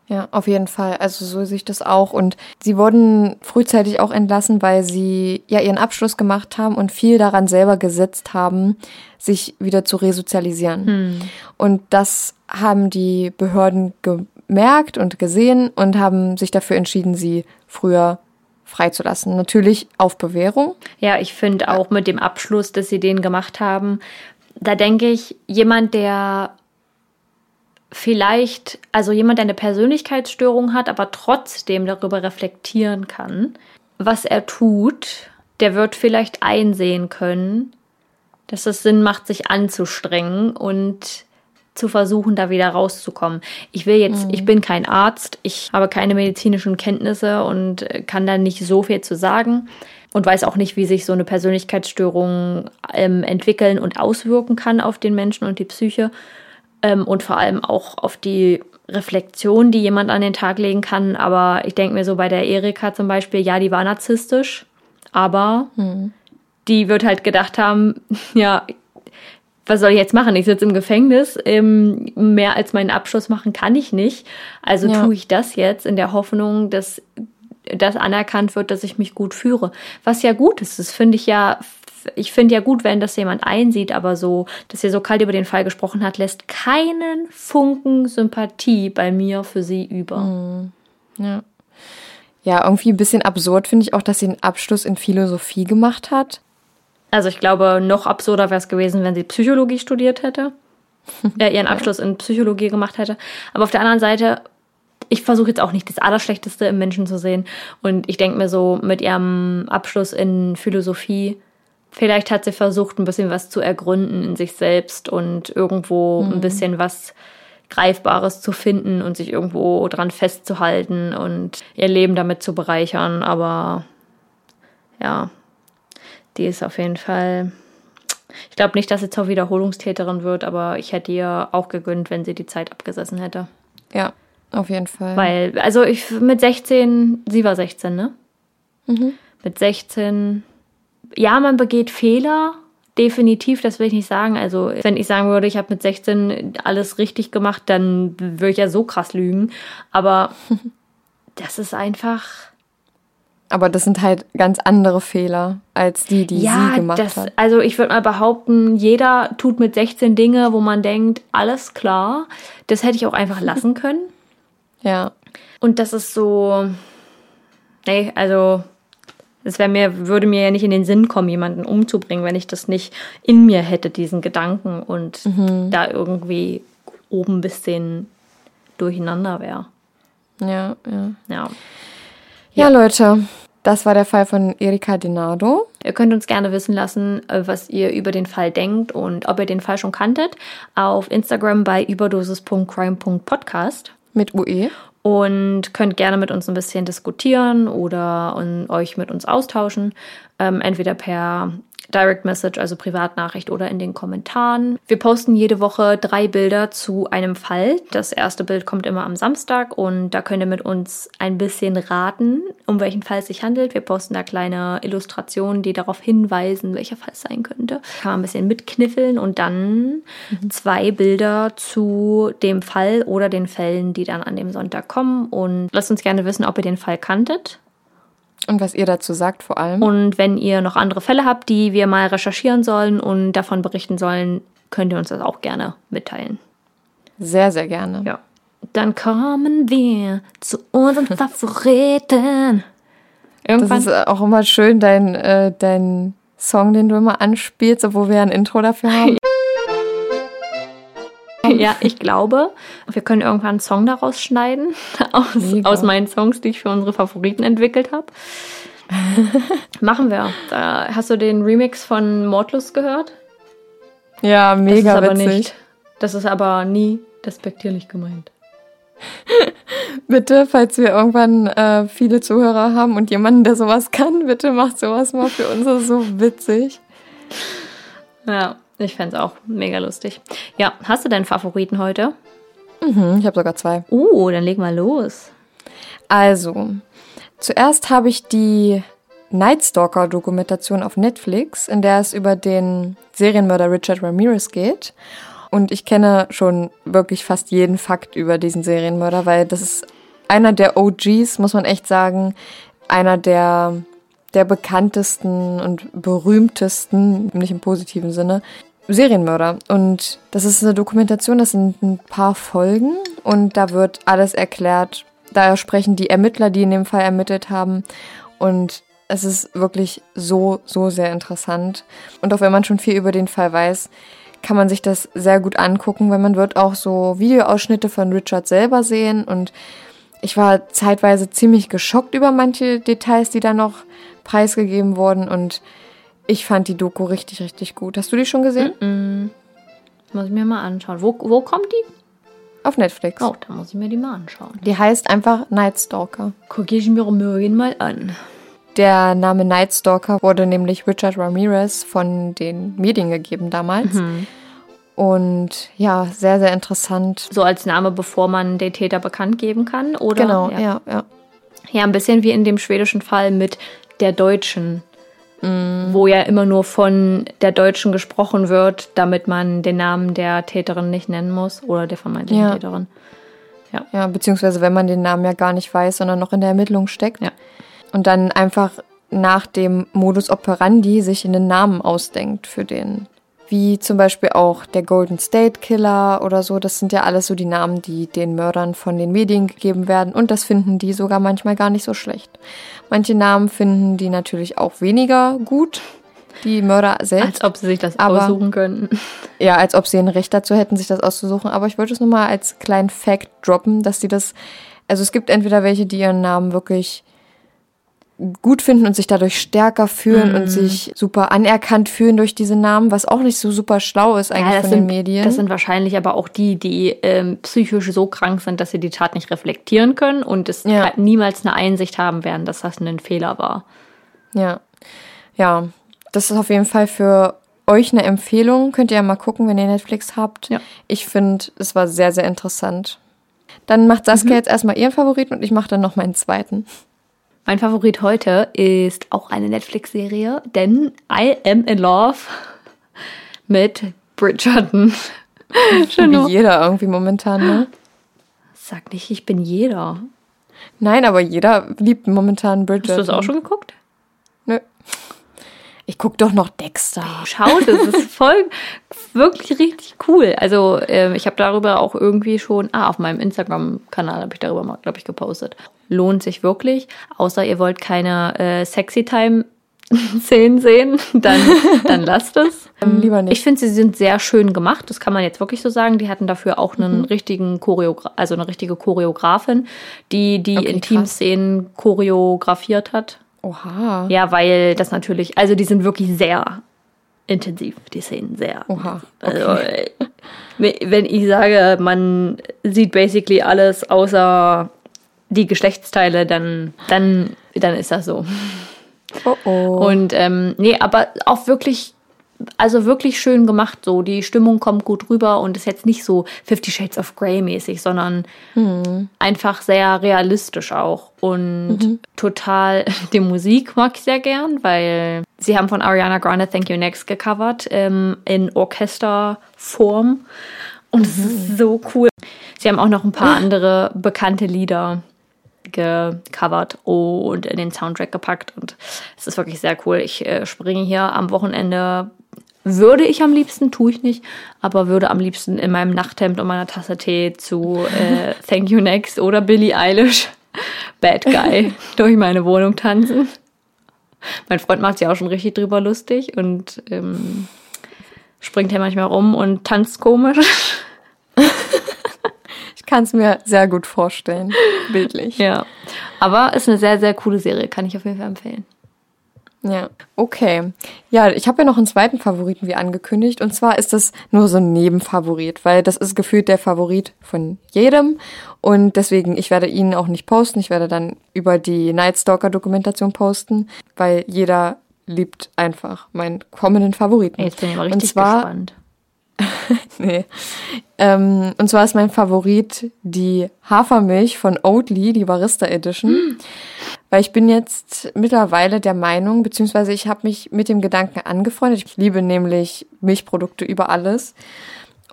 Ja, auf jeden Fall. Also so sehe ich das auch. Und sie wurden frühzeitig auch entlassen, weil sie ja ihren Abschluss gemacht haben und viel daran selber gesetzt haben, sich wieder zu resozialisieren. Und das haben die Behörden gemerkt und gesehen und haben sich dafür entschieden, sie früher freizulassen. Natürlich auf Bewährung. Ja, ich finde auch mit dem Abschluss, dass sie den gemacht haben, da denke ich, jemand, der vielleicht, also jemand, der eine Persönlichkeitsstörung hat, aber trotzdem darüber reflektieren kann, was er tut, der wird vielleicht einsehen können, dass es Sinn macht, sich anzustrengen und zu versuchen, da wieder rauszukommen. Ich will jetzt, ich bin kein Arzt, ich habe keine medizinischen Kenntnisse und äh, kann da nicht so viel zu sagen und weiß auch nicht, wie sich so eine Persönlichkeitsstörung ähm, entwickeln und auswirken kann auf den Menschen und die Psyche ähm, und vor allem auch auf die Reflexion, die jemand an den Tag legen kann. Aber ich denke mir so bei der Erika zum Beispiel, ja, die war narzisstisch, aber die wird halt gedacht haben, ja, was soll ich jetzt machen? Ich sitze im Gefängnis, ähm, mehr als meinen Abschluss machen kann ich nicht. Also Ja. tue ich das jetzt in der Hoffnung, dass das anerkannt wird, dass ich mich gut führe. Was ja gut ist, das finde ich ja, ich finde ja gut, wenn das jemand einsieht, aber so, dass ihr so kalt über den Fall gesprochen hat, lässt keinen Funken Sympathie bei mir für sie über. Ja. Ja, irgendwie ein bisschen absurd finde ich auch, dass sie einen Abschluss in Philosophie gemacht hat. Also ich glaube, noch absurder wäre es gewesen, wenn sie Psychologie studiert hätte, äh, ihren Abschluss in Psychologie gemacht hätte. Aber auf der anderen Seite, ich versuche jetzt auch nicht das Allerschlechteste im Menschen zu sehen. Und ich denke mir so, mit ihrem Abschluss in Philosophie, vielleicht hat sie versucht, ein bisschen was zu ergründen in sich selbst und irgendwo ein bisschen was Greifbares zu finden und sich irgendwo dran festzuhalten und ihr Leben damit zu bereichern. Aber ja, die ist auf jeden Fall. Ich glaube nicht, dass sie zur Wiederholungstäterin wird, aber ich hätte ihr auch gegönnt, wenn sie die Zeit abgesessen hätte. Ja, auf jeden Fall. Weil, also ich mit 16, sie war 16, ne? Mit 16, ja, man begeht Fehler, definitiv, das will ich nicht sagen. Also, wenn ich sagen würde, ich habe mit 16 alles richtig gemacht, dann würde ich ja so krass lügen. Aber das ist einfach. Aber das sind halt ganz andere Fehler als die, die ja, sie gemacht das, hat. also ich würde mal behaupten, jeder tut mit 16 Dinge, wo man denkt, alles klar, das hätte ich auch einfach lassen können. Ja, Und das ist so, nee, also es wäre mir, würde mir ja nicht in den Sinn kommen, jemanden umzubringen, wenn ich das nicht in mir hätte, diesen Gedanken und da irgendwie oben ein bisschen durcheinander wäre. ja, ja. Ja. Ja, Leute, das war der Fall von Erika Denardo. Ihr könnt uns gerne wissen lassen, äh, was ihr über den Fall denkt und ob ihr den Fall schon kanntet. Auf Instagram bei überdosis.crime.podcast. Mit. UE. und könnt gerne mit uns ein bisschen diskutieren oder euch mit uns austauschen. Ähm, entweder per Direct Message, also Privatnachricht oder in den Kommentaren. Wir posten jede Woche drei Bilder zu einem Fall. Das erste Bild kommt immer am Samstag und da könnt ihr mit uns ein bisschen raten, um welchen Fall es sich handelt. Wir posten da kleine Illustrationen, die darauf hinweisen, welcher Fall es sein könnte. Kann man ein bisschen mitkniffeln und dann zwei Bilder zu dem Fall oder den Fällen, die dann an dem Sonntag kommen. Und lasst uns gerne wissen, ob ihr den Fall kanntet. Und was ihr dazu sagt vor allem. Und wenn ihr noch andere Fälle habt, die wir mal recherchieren sollen und davon berichten sollen, könnt ihr uns das auch gerne mitteilen. Sehr, sehr gerne. Ja. Dann kommen wir zu unseren Favoriten. Das Irgendwann. ist auch immer schön, dein, äh, dein Song, den du immer anspielst, obwohl wir ein Intro dafür haben. Ja, ich glaube, wir können irgendwann einen Song daraus schneiden. Aus, Mega. aus meinen Songs, die ich für unsere Favoriten entwickelt habe. Machen wir. Da, hast du den Remix von Mordlust gehört? Ja, mega das witzig. nicht. Das ist aber nie despektierlich gemeint. Bitte, falls wir irgendwann äh, viele Zuhörer haben und jemanden, der sowas kann, bitte macht sowas mal für uns. Das ist so witzig. Ja, ich fände es auch mega lustig. Ja, hast du deinen Favoriten heute? Mhm, ich habe sogar zwei. Uh, dann leg mal los. Also, zuerst habe ich die Night Stalker-Dokumentation auf Netflix, in der es über den Serienmörder Richard Ramirez geht. Und ich kenne schon wirklich fast jeden Fakt über diesen Serienmörder, weil das ist einer der OGs, muss man echt sagen. Einer der, der bekanntesten und berühmtesten, nicht im positiven Sinne, Serienmörder. Und das ist eine Dokumentation, das sind ein paar Folgen und da wird alles erklärt. Da sprechen die Ermittler, die in dem Fall ermittelt haben. Und es ist wirklich so, so sehr interessant. Und auch wenn man schon viel über den Fall weiß, kann man sich das sehr gut angucken, weil man wird auch so Videoausschnitte von Richard selber sehen. Und ich war zeitweise ziemlich geschockt über manche Details, die da noch preisgegeben wurden. Und ich fand die Doku richtig, richtig gut. Hast du die schon gesehen? Muss ich mir mal anschauen. Wo, wo kommt die? Auf Netflix. Oh, da muss ich mir die mal anschauen. Die heißt einfach Night Stalker. Gucke ich mir morgen mal an. Der Name Night Stalker wurde nämlich Richard Ramirez von den Medien gegeben damals. Und ja, sehr, sehr interessant. So als Name, bevor man den Täter bekannt geben kann, oder? Genau, ja. ja, ja. Ja, ein bisschen wie in dem schwedischen Fall mit der Deutschen, Mhm. wo ja immer nur von der Deutschen gesprochen wird, damit man den Namen der Täterin nicht nennen muss oder der vermeintlichen Ja. Täterin. Ja, beziehungsweise wenn man den Namen ja gar nicht weiß, sondern noch in der Ermittlung steckt. Ja. Und dann einfach nach dem Modus operandi sich einen Namen ausdenkt für den. Wie zum Beispiel auch der Golden State Killer oder so. Das sind ja alles so die Namen, die den Mördern von den Medien gegeben werden. Und das finden die sogar manchmal gar nicht so schlecht. Manche Namen finden die natürlich auch weniger gut. Die Mörder selbst. Als ob sie sich das Aber- aussuchen könnten. Ja, als ob sie ein Recht dazu hätten, sich das auszusuchen. Aber ich wollte es nur mal als kleinen Fact droppen, dass sie das. Also es gibt entweder welche, die ihren Namen wirklich gut finden und sich dadurch stärker fühlen Mhm. und sich super anerkannt fühlen durch diese Namen, was auch nicht so super schlau ist eigentlich Ja, von den sind, Medien. das sind wahrscheinlich aber auch die, die ähm, psychisch so krank sind, dass sie die Tat nicht reflektieren können und es Ja. halt niemals eine Einsicht haben werden, dass das ein Fehler war. Ja. Ja, das ist auf jeden Fall für euch eine Empfehlung. Könnt ihr ja mal gucken, wenn ihr Netflix habt. Ja. Ich finde, es war sehr, sehr interessant. Dann macht Saskia Mhm. jetzt erstmal ihren Favoriten und ich mache dann noch meinen zweiten. Mein Favorit heute ist auch eine Netflix-Serie, denn I Am in Love mit Bridgerton. Schon Wie jeder irgendwie momentan, ne? Sag nicht, ich bin jeder. Nein, aber jeder liebt momentan Bridget. Hast du das auch schon geguckt? Ich guck doch noch Dexter. Schaut, es ist voll, wirklich richtig cool. Also ähm, ich habe darüber auch irgendwie schon, ah, auf meinem Instagram-Kanal habe ich darüber mal, glaube ich, gepostet. Lohnt sich wirklich, außer ihr wollt keine äh, Sexy-Time-Szenen sehen, dann, dann lasst es. Ähm, lieber nicht. Ich finde, sie sind sehr schön gemacht, das kann man jetzt wirklich so sagen. Die hatten dafür auch einen Mhm. richtigen Choreogra also eine richtige Choreografin, die die Okay, Intimszenen choreografiert hat. Oha. Ja, weil das natürlich, also die sind wirklich sehr intensiv, die Szenen sehr. Oha. Also, äh, wenn ich sage, man sieht basically alles außer die Geschlechtsteile, dann, dann, dann ist das so. Oh oh. Und ähm, nee, aber auch wirklich, also wirklich schön gemacht so. Die Stimmung kommt gut rüber und ist jetzt nicht so Fifty Shades of Grey mäßig, sondern einfach sehr realistisch auch. Und total, die Musik mag ich sehr gern, weil sie haben von Ariana Grande Thank You Next gecovert ähm, in Orchesterform. Und es ist so cool. Sie haben auch noch ein paar andere bekannte Lieder gecovert und in den Soundtrack gepackt und es ist wirklich sehr cool. Ich äh, springe hier am Wochenende, würde ich am liebsten, tue ich nicht, aber würde am liebsten in meinem Nachthemd und meiner Tasse Tee zu äh, Thank You Next oder Billie Eilish Bad Guy durch meine Wohnung tanzen. Mein Freund macht sich auch schon richtig drüber lustig und ähm, springt hier manchmal rum und tanzt komisch. Ich kann es mir sehr gut vorstellen, bildlich. Ja. Aber ist eine sehr, sehr coole Serie, kann ich auf jeden Fall empfehlen. Ja, okay. Ja, ich habe ja noch einen zweiten Favoriten wie angekündigt. Und zwar ist das nur so ein Nebenfavorit, weil das ist gefühlt der Favorit von jedem. Und deswegen, ich werde ihn auch nicht posten. Ich werde dann über die Nightstalker-Dokumentation posten, weil jeder liebt einfach meinen kommenden Favoriten. Jetzt bin ich mal richtig und zwar, gespannt. nee. Ähm, und zwar ist mein Favorit die Hafermilch von Oatly, die Barista Edition. Weil ich bin jetzt mittlerweile der Meinung, beziehungsweise ich habe mich mit dem Gedanken angefreundet. Ich liebe nämlich Milchprodukte über alles.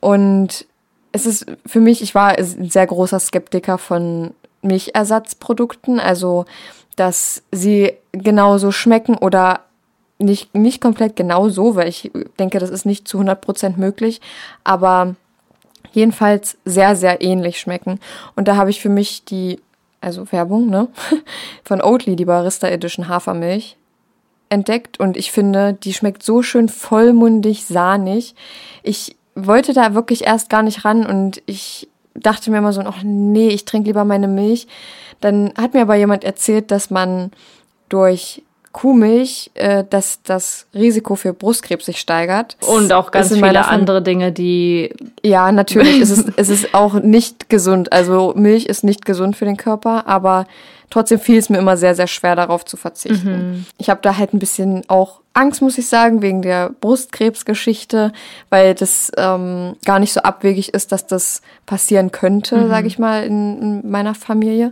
Und es ist für mich, ich war ein sehr großer Skeptiker von Milchersatzprodukten, also dass sie genauso schmecken oder nicht, nicht komplett genau so, weil ich denke, das ist nicht zu 100% möglich, aber jedenfalls sehr, sehr ähnlich schmecken. Und da habe ich für mich die, also Werbung, ne, von Oatly, die Barista Edition Hafermilch, entdeckt und ich finde, die schmeckt so schön vollmundig, sahnig. Ich wollte da wirklich erst gar nicht ran und ich dachte mir immer so, ach nee, ich trinke lieber meine Milch. Dann hat mir aber jemand erzählt, dass man durch Kuhmilch, äh, dass das Risiko für Brustkrebs sich steigert. Und auch ganz viele andere Dinge, die. Ja, natürlich. es, ist, es ist auch nicht gesund. Also Milch ist nicht gesund für den Körper, aber trotzdem fiel es mir immer sehr, sehr schwer, darauf zu verzichten. Ich habe da halt ein bisschen auch Angst, muss ich sagen, wegen der Brustkrebsgeschichte, weil das ähm, gar nicht so abwegig ist, dass das passieren könnte, sage ich mal, in, in meiner Familie.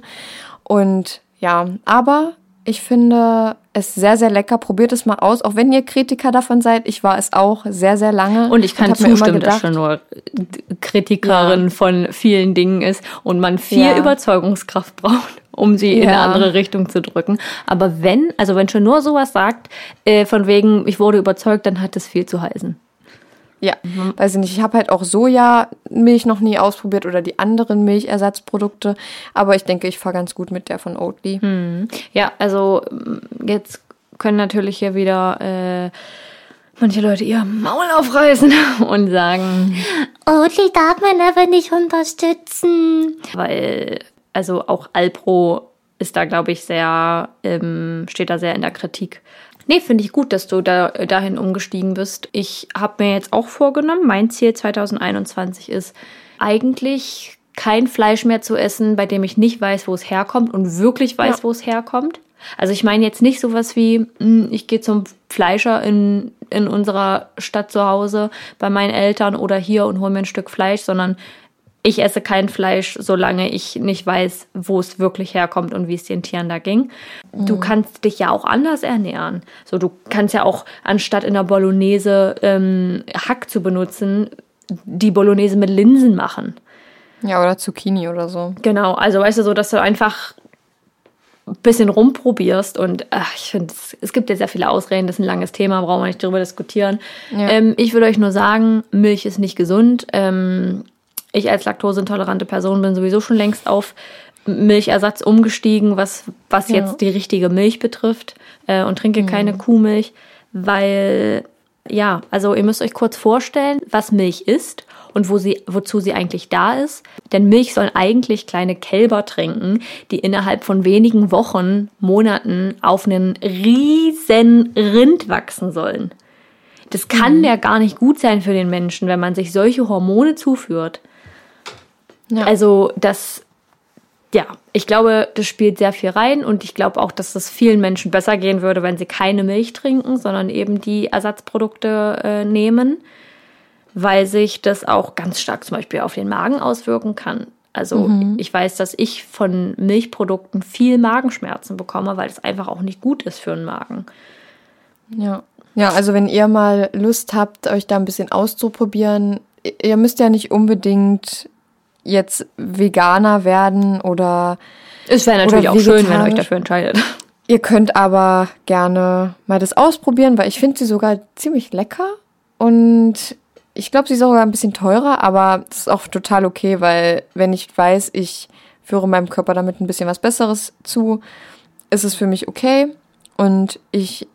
Und ja, aber ich finde es sehr, sehr lecker. Probiert es mal aus, auch wenn ihr Kritiker davon seid. Ich war es auch sehr, sehr lange. Und ich kann immer zustimmen, dass nur Kritikerin von vielen Dingen ist und man viel Ja. Überzeugungskraft braucht, um sie in eine Ja. andere Richtung zu drücken. Aber wenn, also wenn schon nur sowas sagt, äh, von wegen, ich wurde überzeugt, dann hat es viel zu heißen. Ja, weiß ich nicht. Ich habe halt auch Sojamilch noch nie ausprobiert oder die anderen Milchersatzprodukte. Aber ich denke, ich fahre ganz gut mit der von Oatly. Ja, also m, jetzt können natürlich hier wieder äh, manche Leute ihr Maul aufreißen und sagen, Oatly darf man aber nicht unterstützen. weil also auch Alpro ist da, glaube ich, sehr, ähm, steht da sehr in der Kritik. Nee, finde ich gut, dass du da dahin umgestiegen bist. Ich habe mir jetzt auch vorgenommen, mein Ziel 2021 ist eigentlich kein Fleisch mehr zu essen, bei dem ich nicht weiß, wo es herkommt und wirklich weiß, Ja. wo es herkommt. Also ich meine jetzt nicht sowas wie, hm, ich gehe zum Fleischer in, in unserer Stadt zu Hause bei meinen Eltern oder hier und hole mir ein Stück Fleisch, sondern ich esse kein Fleisch, solange ich nicht weiß, wo es wirklich herkommt und wie es den Tieren da ging. Du kannst dich ja auch anders ernähren. So, du kannst ja auch anstatt in der Bolognese ähm, Hack zu benutzen, die Bolognese mit Linsen machen. Ja, oder Zucchini oder so. Genau, also weißt du so, dass du einfach ein bisschen rumprobierst und ach, ich finde, es, gibt ja sehr viele Ausreden, das ist ein langes Thema, brauchen wir nicht darüber diskutieren. Ja. Ähm, ich würde euch nur sagen, Milch ist nicht gesund. Ähm, ich als laktoseintolerante Person bin sowieso schon längst auf Milchersatz umgestiegen, was, was Ja. jetzt die richtige Milch betrifft äh, und trinke keine Kuhmilch, weil ja, also ihr müsst euch kurz vorstellen, was Milch ist und wo sie, wozu sie eigentlich da ist. Denn Milch sollen eigentlich kleine Kälber trinken, die innerhalb von wenigen Wochen, Monaten auf einen riesen Rind wachsen sollen. Das kann ja gar nicht gut sein für den Menschen, wenn man sich solche Hormone zuführt. Ja. Also das, ja, ich glaube, das spielt sehr viel rein und ich glaube auch, dass es vielen Menschen besser gehen würde, wenn sie keine Milch trinken, sondern eben die Ersatzprodukte äh, nehmen, weil sich das auch ganz stark zum Beispiel auf den Magen auswirken kann. Also ich weiß, dass ich von Milchprodukten viel Magenschmerzen bekomme, weil es einfach auch nicht gut ist für den Magen. Ja. Ja, also wenn ihr mal Lust habt, euch da ein bisschen auszuprobieren, ihr müsst ja nicht unbedingt jetzt Veganer werden oder Es wäre natürlich auch schön, wenn ihr euch dafür entscheidet. ihr könnt aber gerne mal das ausprobieren, weil ich finde sie sogar ziemlich lecker und ich glaube, sie ist sogar ein bisschen teurer, aber das ist auch total okay, weil wenn ich weiß, ich führe meinem Körper damit ein bisschen was Besseres zu, ist es für mich okay und ich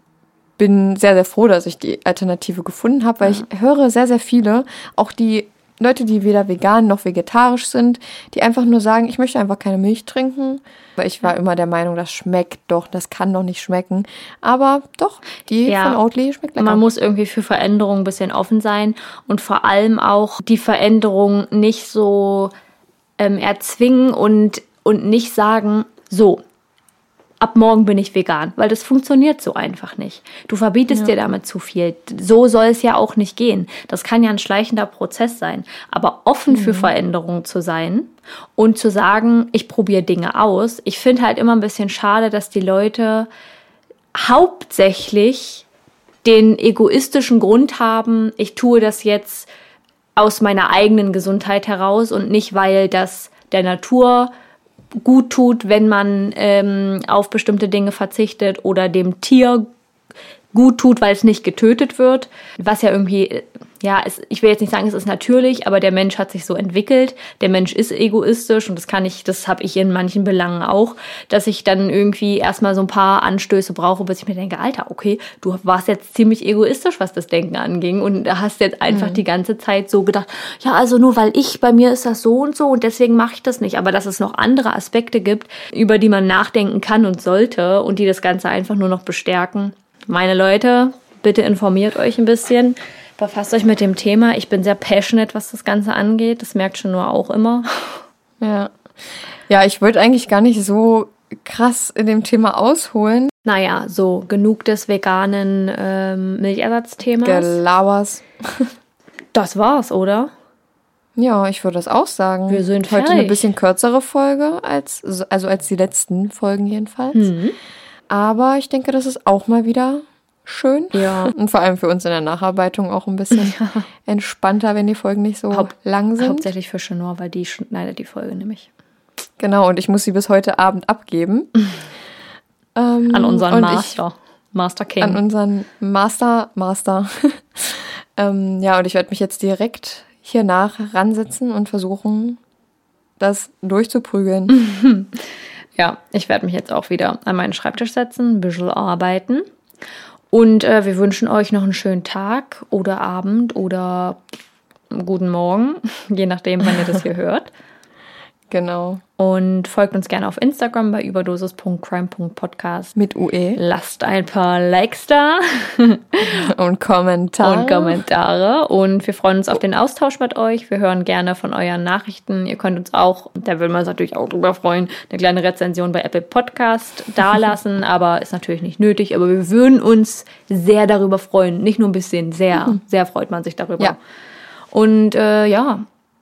bin sehr, sehr froh, dass ich die Alternative gefunden habe, weil ich höre sehr, sehr viele, auch die Leute, die weder vegan noch vegetarisch sind, die einfach nur sagen, ich möchte einfach keine Milch trinken. Weil ich war immer der Meinung, das schmeckt doch, das kann doch nicht schmecken. Aber doch, die Ja. von Oatly schmeckt lecker. Man muss irgendwie für Veränderungen ein bisschen offen sein und vor allem auch die Veränderung nicht so ähm, erzwingen und, und nicht sagen, so, ab morgen bin ich vegan, weil das funktioniert so einfach nicht. Du verbietest dir damit zu viel. So soll es ja auch nicht gehen. Das kann ja ein schleichender Prozess sein. Aber offen für Veränderungen zu sein und zu sagen, ich probiere Dinge aus. Ich finde halt immer ein bisschen schade, dass die Leute hauptsächlich den egoistischen Grund haben, ich tue das jetzt aus meiner eigenen Gesundheit heraus und nicht, weil das der Natur gut tut, wenn man ähm, auf bestimmte Dinge verzichtet oder dem Tier gut tut, weil es nicht getötet wird. Was ja irgendwie, ja, es, ich will jetzt nicht sagen, es ist natürlich, aber der Mensch hat sich so entwickelt. Der Mensch ist egoistisch und das kann ich, das habe ich in manchen Belangen auch, dass ich dann irgendwie erstmal so ein paar Anstöße brauche, bis ich mir denke, Alter, okay, du warst jetzt ziemlich egoistisch, was das Denken anging und hast jetzt einfach die ganze Zeit so gedacht, ja, also nur weil ich, bei mir ist das so und so und deswegen mache ich das nicht. Aber dass es noch andere Aspekte gibt, über die man nachdenken kann und sollte und die das Ganze einfach nur noch bestärken. Meine Leute, bitte informiert euch ein bisschen. Befasst euch mit dem Thema. Ich bin sehr passionate, was das Ganze angeht. Das merkt schon nur auch immer. Ja. Ja, ich wollte eigentlich gar nicht so krass in dem Thema ausholen. Naja, so genug des veganen ähm, Milchersatzthemas. Gelauers. Das war's, oder? Ja, ich würde das auch sagen. Wir sind heute eine fertig. bisschen kürzere Folge als also als die letzten Folgen jedenfalls. Mhm. Aber ich denke, das ist auch mal wieder schön. Ja. Und vor allem für uns in der Nacharbeitung auch ein bisschen entspannter, wenn die Folgen nicht so Haupt- lang sind. Hauptsächlich für Chenor, weil die schneidet die Folge nämlich. Genau, und ich muss sie bis heute Abend abgeben. ähm, An unseren Master. Master Ich, King. an unseren Master, Master. ähm, ja, und ich werde mich jetzt direkt hier nach ransetzen und versuchen, das durchzuprügeln. Ja, ich werde mich jetzt auch wieder an meinen Schreibtisch setzen, ein bisschen arbeiten. Und äh, wir wünschen euch noch einen schönen Tag oder Abend oder guten Morgen, je nachdem, wann ihr das hier hört. Genau. Und folgt uns gerne auf Instagram bei überdosis.crime.podcast. Mit UE Lasst ein paar Likes da und Kommentare. und Kommentare. Und wir freuen uns auf den Austausch mit euch. Wir hören gerne von euren Nachrichten. Ihr könnt uns auch, da würden wir uns natürlich auch drüber freuen, eine kleine Rezension bei Apple Podcast dalassen. aber ist natürlich nicht nötig. Aber wir würden uns sehr darüber freuen. Nicht nur ein bisschen, sehr, sehr freut man sich darüber. Ja. Und äh, ja,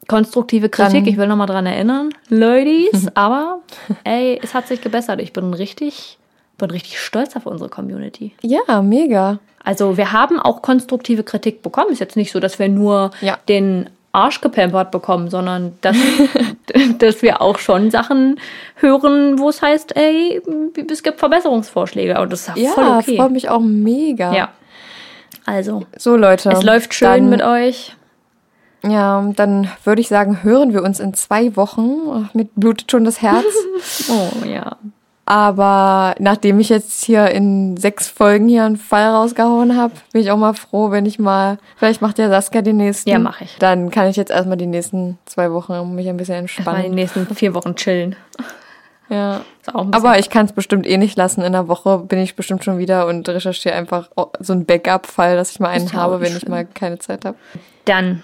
konstruktive Kritik. Dann- ich will nochmal dran erinnern, Ladies. aber ey, es hat sich gebessert. Ich bin richtig, bin richtig stolz auf unsere Community. Ja, mega. Also wir haben auch konstruktive Kritik bekommen. Ist jetzt nicht so, dass wir nur Ja. den Arsch gepampert bekommen, sondern dass, dass wir auch schon Sachen hören, wo es heißt, ey, es gibt Verbesserungsvorschläge. Und das ist ja, Ja, voll okay. freut mich auch mega. Ja. Also, So, Leute. es läuft schön mit euch. Ja, dann würde ich sagen, hören wir uns in zwei Wochen. Ach, Mir blutet schon das Herz. Oh ja. Aber nachdem ich jetzt hier in sechs Folgen hier einen Fall rausgehauen habe, bin ich auch mal froh, wenn ich mal, vielleicht macht ja Saskia den nächsten. Ja, mach ich. Dann kann ich jetzt erstmal die nächsten zwei Wochen mich ein bisschen Mal die entspannen. nächsten vier Wochen chillen. Ja. Aber ich kann es bestimmt eh nicht lassen. In einer Woche bin ich bestimmt schon wieder und recherchiere einfach so einen Backup-Fall, dass ich mal einen habe, wenn ich schlimm. mal keine Zeit habe. Dann